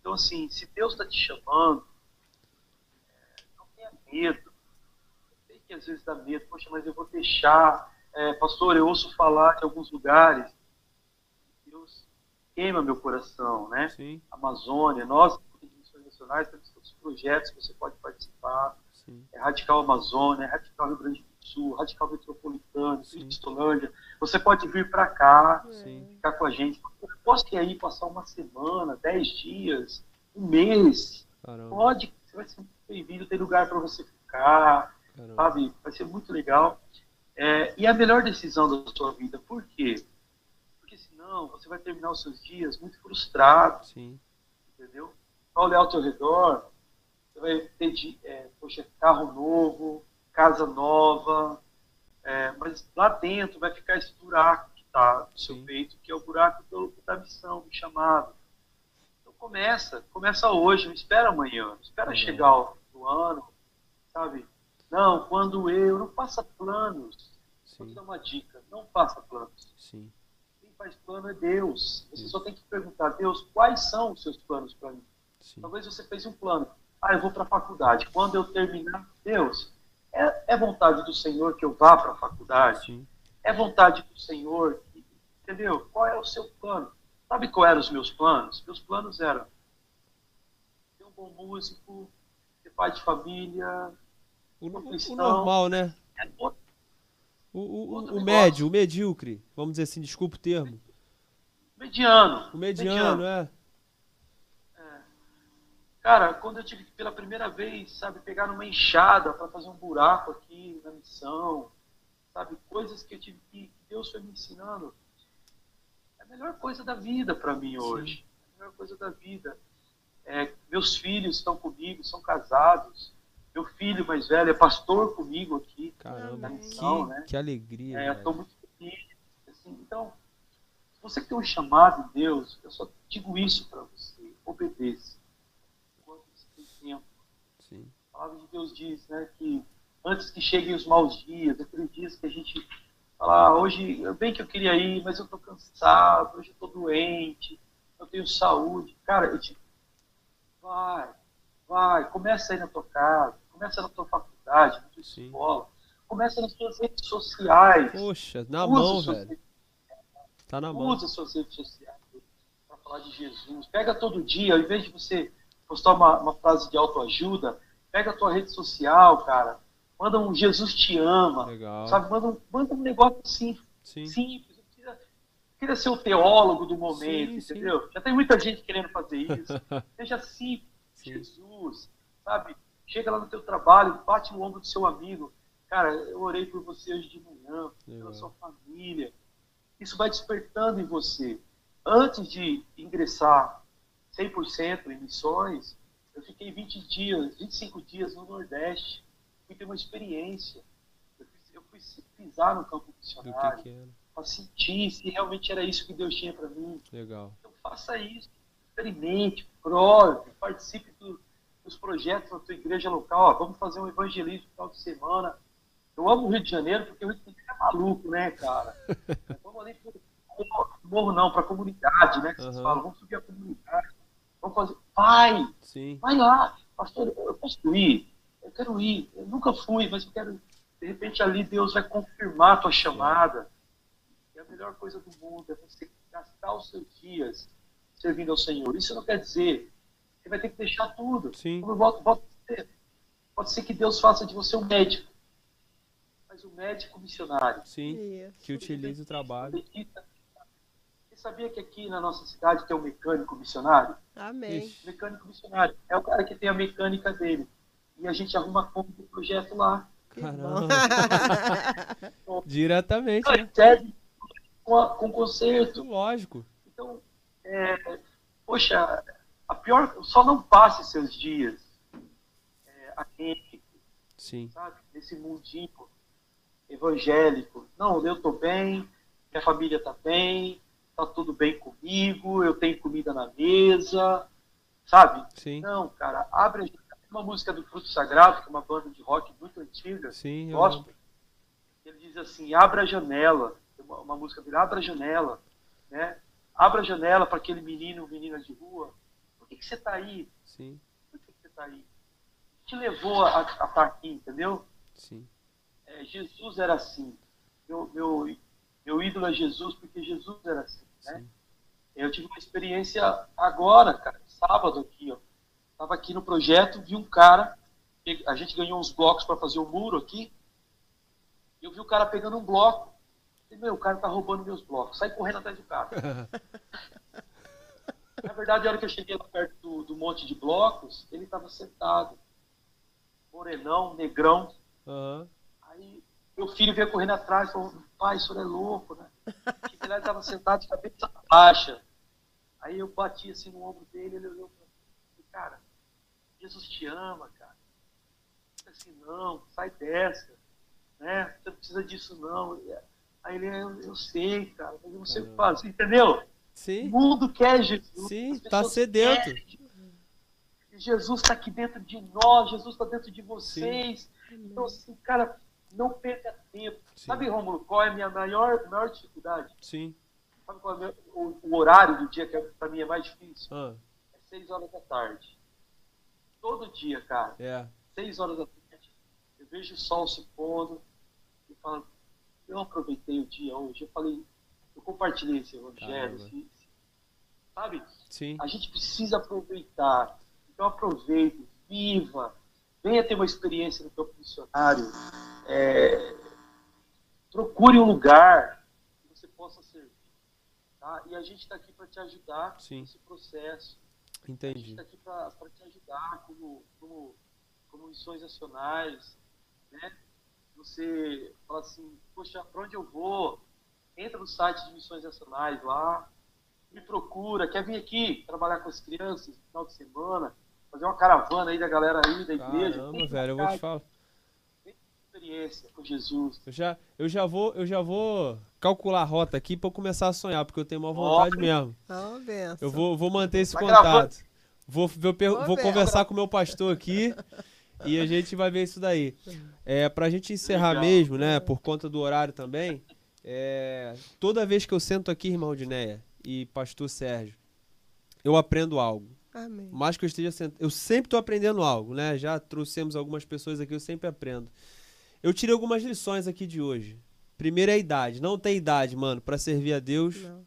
Speaker 3: Então, assim, se Deus está te chamando, é, não tenha medo. Que às vezes dá medo, poxa, mas eu vou deixar. É, pastor, eu ouço falar de alguns lugares. Deus queima meu coração, né?
Speaker 1: Sim.
Speaker 3: Amazônia, nós, missões nacionais, temos todos os projetos que você pode participar.
Speaker 1: Sim.
Speaker 3: É Radical Amazônia, é Radical Rio Grande do Sul, Radical Metropolitano, Cristolândia. Você pode vir para cá,
Speaker 1: Sim.
Speaker 3: ficar com a gente. Eu posso ir aí passar uma semana, dez dias, um mês.
Speaker 1: Caramba.
Speaker 3: Pode, você vai ser muito bem-vindo, tem lugar para você ficar,
Speaker 1: Caramba.
Speaker 3: sabe? Vai ser muito legal. É, e a melhor decisão da sua vida, por quê? Porque senão você vai terminar os seus dias muito frustrado,
Speaker 1: Sim.
Speaker 3: entendeu? Vai olhar ao teu redor, você vai ter é, poxa, carro novo, casa nova, é, mas lá dentro vai ficar esse buraco que está no seu
Speaker 1: Sim.
Speaker 3: peito, que é o buraco do, da missão, do chamado. Então começa, começa hoje, não espera amanhã, não espera
Speaker 1: Uhum.
Speaker 3: chegar o do ano, sabe? Não, quando eu, não faça planos. Vou te
Speaker 1: Sim.
Speaker 3: dar uma dica, não faça planos.
Speaker 1: Sim.
Speaker 3: Quem faz plano é Deus. Você
Speaker 1: Isso.
Speaker 3: só tem que perguntar, Deus, quais são os seus planos para mim?
Speaker 1: Sim.
Speaker 3: Talvez você fez um plano. Ah, eu vou para a faculdade. Quando eu terminar, Deus, é, é vontade do Senhor que eu vá para a faculdade?
Speaker 1: Sim.
Speaker 3: É vontade do Senhor, que, entendeu? Qual é o seu plano? Sabe qual eram os meus planos? Meus planos eram ser um bom músico, ser pai de família,
Speaker 1: O, normal, né?
Speaker 3: é
Speaker 1: O, o, o médio, o medíocre. Vamos dizer assim, desculpa o termo.
Speaker 3: mediano.
Speaker 1: O mediano, é.
Speaker 3: Cara, quando eu tive que pela primeira vez, sabe, pegar numa enxada para fazer um buraco aqui na missão, sabe, coisas que eu tive que, que Deus foi me ensinando. É a melhor coisa da vida para mim hoje. É a melhor coisa da vida. É, meus filhos estão comigo, são casados. Meu filho mais velho é pastor comigo aqui.
Speaker 1: Caramba,
Speaker 2: Amém.
Speaker 3: Não,
Speaker 1: que,
Speaker 3: né?
Speaker 1: que alegria.
Speaker 3: É. Estou muito feliz. assim. então, se você tem um chamado em Deus, eu só digo isso para você: obedeça. Enquanto você tem tempo.
Speaker 1: Sim.
Speaker 3: A palavra de Deus diz né, que antes que cheguem os maus dias, aqueles dias que a gente fala, ah, hoje, bem que eu queria ir, mas eu estou cansado, hoje eu estou doente, eu tenho saúde. Cara, eu te... vai, vai, começa aí na tua casa, começa na tua faculdade, na tua
Speaker 1: Sim.
Speaker 3: escola, começa nas tuas redes sociais.
Speaker 1: Poxa, na
Speaker 3: Usa
Speaker 1: mão, velho. Tá na mão.
Speaker 3: Usa suas redes sociais para falar de Jesus. Pega todo dia, ao invés de você postar uma, uma frase de autoajuda, pega a tua rede social, cara. Manda um Jesus te ama.
Speaker 1: Legal.
Speaker 3: Sabe? Manda um, manda um negócio assim,
Speaker 1: Sim.
Speaker 3: simples. Não precisa, ser o teólogo do momento,
Speaker 1: Sim, sim.
Speaker 3: entendeu? Já tem muita gente querendo fazer isso. [laughs] Seja simples,
Speaker 1: Sim.
Speaker 3: Jesus. Sabe? Chega lá no teu trabalho, bate no ombro do seu amigo. Cara, eu orei por você hoje de manhã, pela
Speaker 1: Legal.
Speaker 3: sua família. Isso vai despertando em você. Antes de ingressar 100% em missões, eu fiquei 20 dias, 25 dias no Nordeste. Fui ter uma experiência. Eu fui, eu fui pisar no campo missionário para sentir se realmente era isso que Deus tinha para mim.
Speaker 1: Legal.
Speaker 3: Então faça isso, experimente, prove, participe do- dos projetos da tua igreja local. Ó, vamos fazer um evangelismo no final de semana. Eu amo o Rio de Janeiro porque o Rio de Janeiro é maluco, né, cara? [laughs] vamos ali pro morro não, para a comunidade, né? Que vocês falam, vamos subir a comunidade. Vamos fazer. Vai!
Speaker 1: Sim.
Speaker 3: Vai lá, pastor, eu posso ir? Eu quero ir. Eu nunca fui, mas eu quero. De repente ali Deus vai confirmar a tua chamada. E a melhor coisa do mundo é você gastar os seus dias servindo ao Senhor. Isso não quer dizer você vai ter que deixar tudo.
Speaker 1: Sim.
Speaker 3: Como eu volto, volto pode ser que Deus faça de você um médico. Mas um médico missionário.
Speaker 1: Sim.
Speaker 2: Isso.
Speaker 1: Que utilize o trabalho.
Speaker 3: Você sabia que aqui na nossa cidade tem um mecânico missionário?
Speaker 2: Amém.
Speaker 1: Ixi.
Speaker 3: Mecânico missionário. É o cara que tem a mecânica dele. E a gente arruma conta do projeto lá.
Speaker 1: Caramba. [laughs] Diretamente, né?
Speaker 3: serve com, a- com conserto.
Speaker 1: Lógico.
Speaker 3: Então, é, poxa, a pior, só não passe seus dias é, aqui,
Speaker 1: Sim.
Speaker 3: sabe? Nesse mundinho evangélico. Não, eu tô bem, minha família tá bem, tá tudo bem comigo, eu tenho comida na mesa, sabe?
Speaker 1: Sim.
Speaker 3: Não, cara, abre a janela uma música do Fruto Sagrado, que é uma banda de rock muito antiga,
Speaker 1: Sim,
Speaker 3: gospel. Ele diz assim: abra a janela. Uma, uma música dele, abra a janela. Né? Abra a janela para aquele menino, menina de rua. Que, que você está aí?
Speaker 1: Sim.
Speaker 3: Por que, que você está aí? O que te levou a estar tá aqui, entendeu?
Speaker 1: Sim.
Speaker 3: É, Jesus era assim. Meu, meu, meu ídolo é Jesus porque Jesus era assim. Né? Eu tive uma experiência agora, cara, sábado aqui, ó. Tava aqui no projeto, vi um cara, a gente ganhou uns blocos para fazer o um muro aqui. Eu vi o cara pegando um bloco. E, meu, o cara tá roubando meus blocos. Sai correndo atrás do cara. [laughs] Na verdade, a hora que eu cheguei lá perto do, do monte de blocos, ele estava sentado. Morenão, negrão.
Speaker 1: Uhum.
Speaker 3: Aí meu filho veio correndo atrás e falou, pai, o senhor é louco, né? Cheguei lá, ele estava sentado de cabeça baixa. Aí eu bati assim no ombro dele, ele olhou para mim, cara, Jesus te ama, cara. Não assim, não, sai dessa, né? Você não precisa disso não. Aí ele, eu, eu sei, cara, mas eu não sei o que fazer, entendeu?
Speaker 1: Sim.
Speaker 3: O mundo quer Jesus.
Speaker 1: Sim, está sedento.
Speaker 3: Jesus está aqui dentro de nós, Jesus está dentro de vocês. Sim. Então, assim, cara, não perca tempo. Sim. Sabe, Romulo, qual é a minha maior, maior dificuldade?
Speaker 1: Sim.
Speaker 3: Sabe qual é o, o, horário do dia que é, para mim é mais difícil?
Speaker 1: Ah.
Speaker 3: É seis horas da tarde. Todo dia, cara.
Speaker 1: É.
Speaker 3: Seis horas da tarde. Eu vejo o sol se pondo e falo, eu aproveitei o dia hoje. Eu falei, eu compartilhei esse evangelho. Esse, sabe?
Speaker 1: Sim.
Speaker 3: A gente precisa aproveitar. Então aproveite, viva, venha ter uma experiência no campo missionário. É, procure um lugar que você possa servir. Tá? E a gente está aqui para te ajudar
Speaker 1: Sim.
Speaker 3: nesse processo.
Speaker 1: Entendi.
Speaker 3: A gente está aqui para te ajudar como, como, como missões nacionais. Né? Você fala assim, poxa, para onde eu vou? Entra no site de missões nacionais lá, me procura, quer vir aqui trabalhar com as crianças no final de semana, fazer uma caravana aí da galera aí da igreja.
Speaker 1: Caramba, velho, eu vou te falar.
Speaker 3: Experiência com Jesus.
Speaker 1: Eu já, eu já vou, eu já vou calcular a rota aqui para começar a sonhar, porque eu tenho uma vontade mesmo.
Speaker 2: Oh,
Speaker 1: eu vou, vou manter esse vai contato. Gravando. Vou, vou, vou, vou conversar com o meu pastor aqui e a gente vai ver isso daí. É, pra gente encerrar Legal. mesmo, né, por conta do horário também, é, toda vez que eu sento aqui, irmão Dinéia e pastor Sérgio, eu aprendo algo.
Speaker 2: Amém.
Speaker 1: Mais que eu esteja sentado. Eu sempre estou aprendendo algo, né? Já trouxemos algumas pessoas aqui, eu sempre aprendo. Eu tirei algumas lições aqui de hoje. Primeiro é a idade. Não tem idade, mano, para servir a Deus. Não,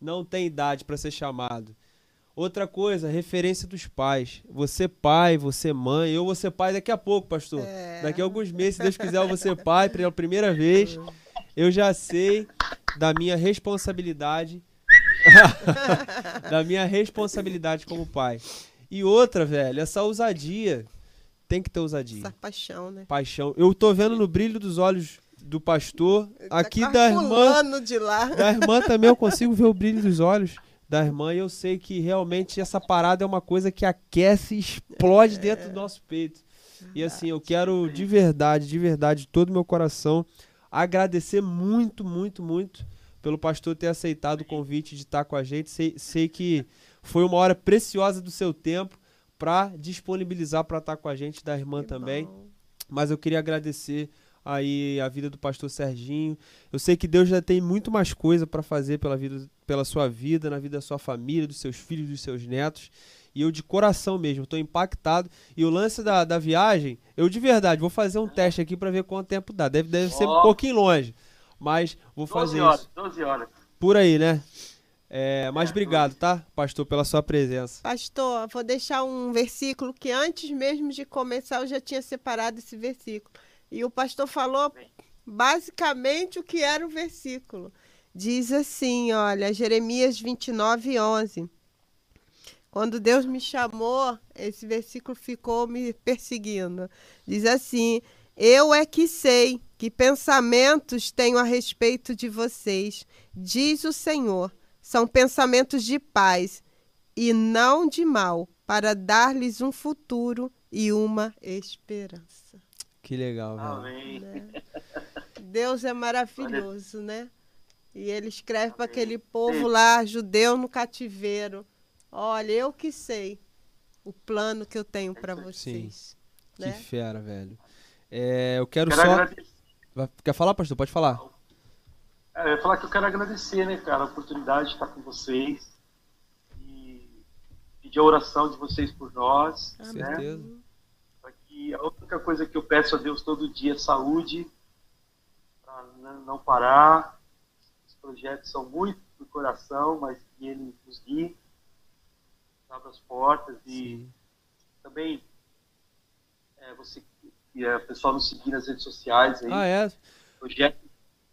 Speaker 1: Não tem idade para ser chamado. Outra coisa, referência dos pais. Você pai, você mãe. Eu vou ser pai daqui a pouco, pastor. É. Daqui a alguns meses, se Deus quiser, eu vou ser pai pela primeira vez. Eu já sei da minha responsabilidade [laughs] da minha responsabilidade como pai. E outra, velho, essa ousadia. Tem que ter ousadia.
Speaker 2: Essa paixão, né?
Speaker 1: Paixão. Eu tô vendo no brilho dos olhos do pastor, tá aqui da irmã.
Speaker 2: De lá.
Speaker 1: Da irmã também eu consigo ver o brilho dos olhos da irmã e eu sei que realmente essa parada é uma coisa que aquece e explode é. dentro do nosso peito. E assim, eu quero de verdade, de verdade, de todo o meu coração, agradecer muito, muito, muito pelo pastor ter aceitado o convite de estar com a gente. Sei, sei que foi uma hora preciosa do seu tempo para disponibilizar para estar com a gente, da irmã que também. Bom. Mas eu queria agradecer aí a vida do pastor Serginho. Eu sei que Deus já tem muito mais coisa para fazer pela vida, pela sua vida, na vida da sua família, dos seus filhos, dos seus netos. E eu de coração mesmo, estou impactado. E o lance da, da viagem, eu de verdade vou fazer um teste aqui para ver quanto tempo dá. Deve, deve ser um pouquinho longe mas vou fazer
Speaker 3: 12 horas,
Speaker 1: isso.
Speaker 3: 12 horas.
Speaker 1: Por aí, né? É, mas é, obrigado, tá, pastor, pela sua presença.
Speaker 2: Pastor, vou deixar um versículo que antes mesmo de começar eu já tinha separado esse versículo. E o pastor falou basicamente o que era o versículo. Diz assim, olha, Jeremias 29, 11. Quando Deus me chamou, esse versículo ficou me perseguindo. Diz assim: Eu é que sei que pensamentos tenho a respeito de vocês, diz o Senhor. São pensamentos de paz e não de mal, para dar-lhes um futuro e uma esperança.
Speaker 1: Que legal,
Speaker 3: velho. Amém.
Speaker 2: Né? Deus é maravilhoso, né? E ele escreve para aquele povo lá, judeu no cativeiro. Olha, eu que sei o plano que eu tenho para vocês.
Speaker 1: Sim. Né? Que fera, velho. É, eu quero,
Speaker 3: quero
Speaker 1: só.
Speaker 3: Agradecer.
Speaker 1: Quer falar, pastor? Pode falar.
Speaker 3: É, eu ia falar que eu quero agradecer, né, cara, a oportunidade de estar com vocês e pedir a oração de vocês por nós. Com né? certeza. Que a única coisa que eu peço a Deus todo dia é saúde, para não parar. Os projetos são muito do coração, mas que Ele nos guie, abra as portas e Sim. também é, você e a pessoal nos seguir nas redes sociais aí.
Speaker 1: Ah, é?
Speaker 3: Projeto,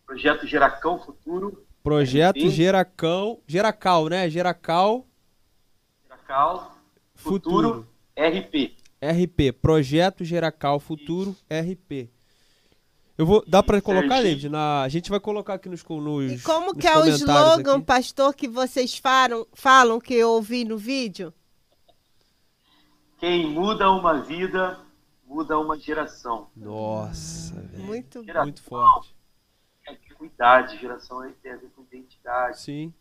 Speaker 3: projeto Geracão Futuro.
Speaker 1: Projeto RP. Geracão. Geracal, né? Geracal.
Speaker 3: Geracal Futuro, Futuro RP.
Speaker 1: RP. Projeto Geracal Futuro Isso. RP. Eu vou, dá para colocar, David? Na, a gente vai colocar aqui nos, nos
Speaker 2: E como
Speaker 1: nos
Speaker 2: que é o slogan, aqui. pastor, que vocês falam, falam que eu ouvi no vídeo?
Speaker 3: Quem muda uma vida muda uma geração.
Speaker 1: Nossa,
Speaker 2: muito,
Speaker 1: geração muito forte.
Speaker 3: É com idade, geração é, tem a ver com identidade.
Speaker 1: Sim.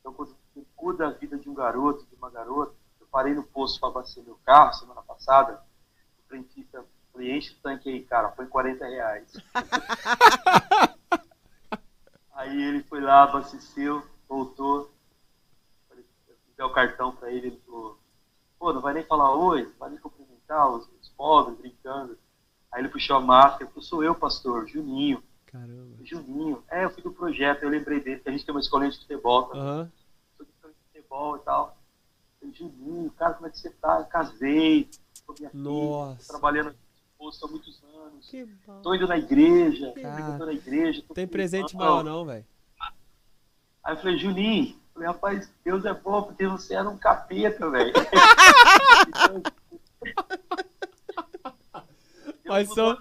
Speaker 3: Então, quando você muda a vida de um garoto, de uma garota, eu parei no posto para abastecer meu carro semana passada, o frentista falei, enche o tanque aí, cara, foi 40 reais. [laughs] aí ele foi lá, abasteceu, voltou, falei, eu o cartão para ele, ele falou, pô, não vai nem falar oi, vai nem cumprimentar os pobres, brincando. Aí ele puxou a máscara, falou, sou eu, pastor, Juninho.
Speaker 1: Caramba.
Speaker 3: Juninho. É, eu fui do projeto, eu lembrei dele, que a gente tem uma escolinha de futebol também.
Speaker 1: Uhum.
Speaker 3: Sou de futebol e tal. falei, Juninho, cara, como é que você tá? Eu casei, com minha
Speaker 1: Nossa.
Speaker 3: filha, trabalhando aqui há muitos anos.
Speaker 2: Que bom.
Speaker 3: Tô indo na igreja,
Speaker 1: Cara,
Speaker 3: tô na igreja.
Speaker 1: Tô tem presente maior não, velho.
Speaker 3: Aí eu falei, Juninho, falei, rapaz, Deus é bom, porque você era um capeta, velho. [laughs]
Speaker 1: Mas são...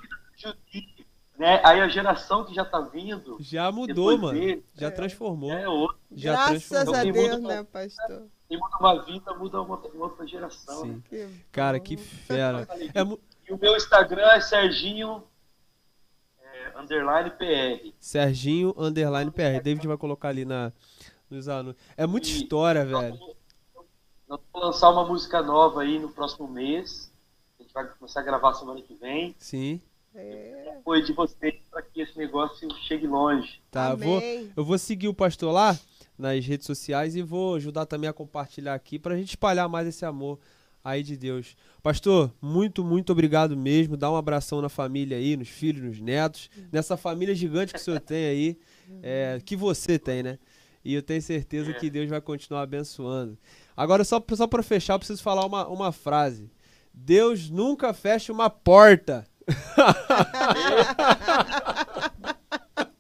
Speaker 3: Né? Aí a geração que já tá vindo.
Speaker 1: Já mudou, mano. Dele, já é, transformou.
Speaker 3: É outro.
Speaker 2: Já Graças transformou. a Deus, muda, né, pastor?
Speaker 3: Tem muda uma vida, muda uma, uma outra geração. Sim.
Speaker 1: Né? Que Cara, que fera.
Speaker 3: É, e o meu Instagram é Serginho é, underline PR.
Speaker 1: Serginho underline PR. David vai colocar ali na, nos anúncios. É muita e história, velho.
Speaker 3: Nós vamos lançar uma música nova aí no próximo mês gente vai começar a gravar semana que vem.
Speaker 1: Sim.
Speaker 3: É. Apoio de vocês para que esse negócio chegue longe.
Speaker 1: Tá, vou, eu vou seguir o pastor lá nas redes sociais e vou ajudar também a compartilhar aqui para a gente espalhar mais esse amor aí de Deus. Pastor, muito, muito obrigado mesmo. Dá um abração na família aí, nos filhos, nos netos, nessa família gigante que o senhor tem aí, é, que você tem, né? E eu tenho certeza que Deus vai continuar abençoando. Agora, só, só para fechar, eu preciso falar uma, uma frase. Deus nunca fecha uma porta. [laughs]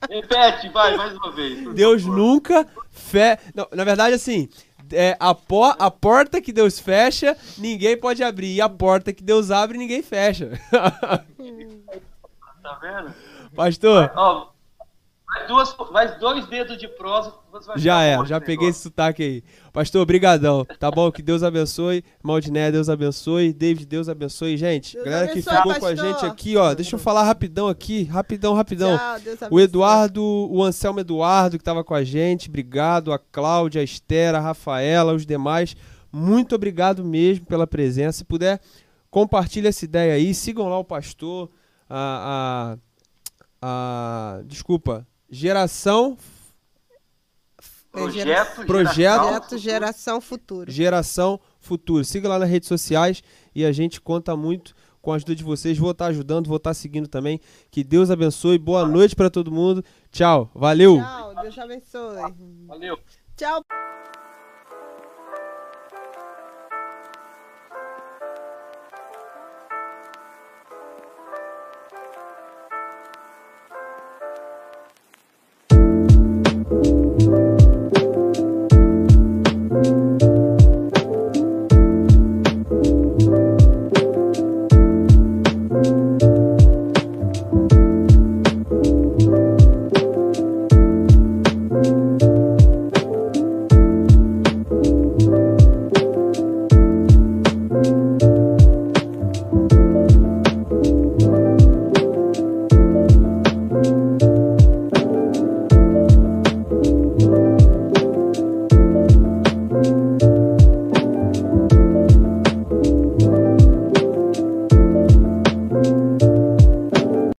Speaker 3: Repete, vai, mais uma vez.
Speaker 1: Deus nunca fecha. Na verdade, assim, é, a, por a porta que Deus fecha, ninguém pode abrir. E a porta que Deus abre, ninguém fecha. [laughs]
Speaker 3: tá vendo?
Speaker 1: Pastor.
Speaker 3: Ó, mais, duas, mais dois dedos de prosa.
Speaker 1: Já é, já peguei esse sotaque aí. Pastor, brigadão, tá bom? Que Deus abençoe. Maldiné, Deus abençoe. David, Deus abençoe. Gente, Deus galera abençoe, que ficou pastor. com a gente aqui, ó, deixa eu falar rapidão aqui, rapidão, rapidão. Tchau, o Eduardo, o Anselmo Eduardo, que tava com a gente, obrigado. A Cláudia, a Esther, a Rafaela, os demais. Muito obrigado mesmo pela presença. Se puder, compartilhe essa ideia aí. Sigam lá o pastor. A, a, a desculpa, Geração.
Speaker 3: Projeto,
Speaker 1: projeto
Speaker 2: geração, Geração Futuro.
Speaker 1: Geração Futuro. Siga lá nas redes sociais e a gente conta muito com a ajuda de vocês. Vou estar ajudando, vou estar seguindo também. Que Deus abençoe. Boa noite para todo mundo. Tchau. Valeu.
Speaker 2: Tchau. Deus abençoe.
Speaker 3: Valeu.
Speaker 2: Tchau.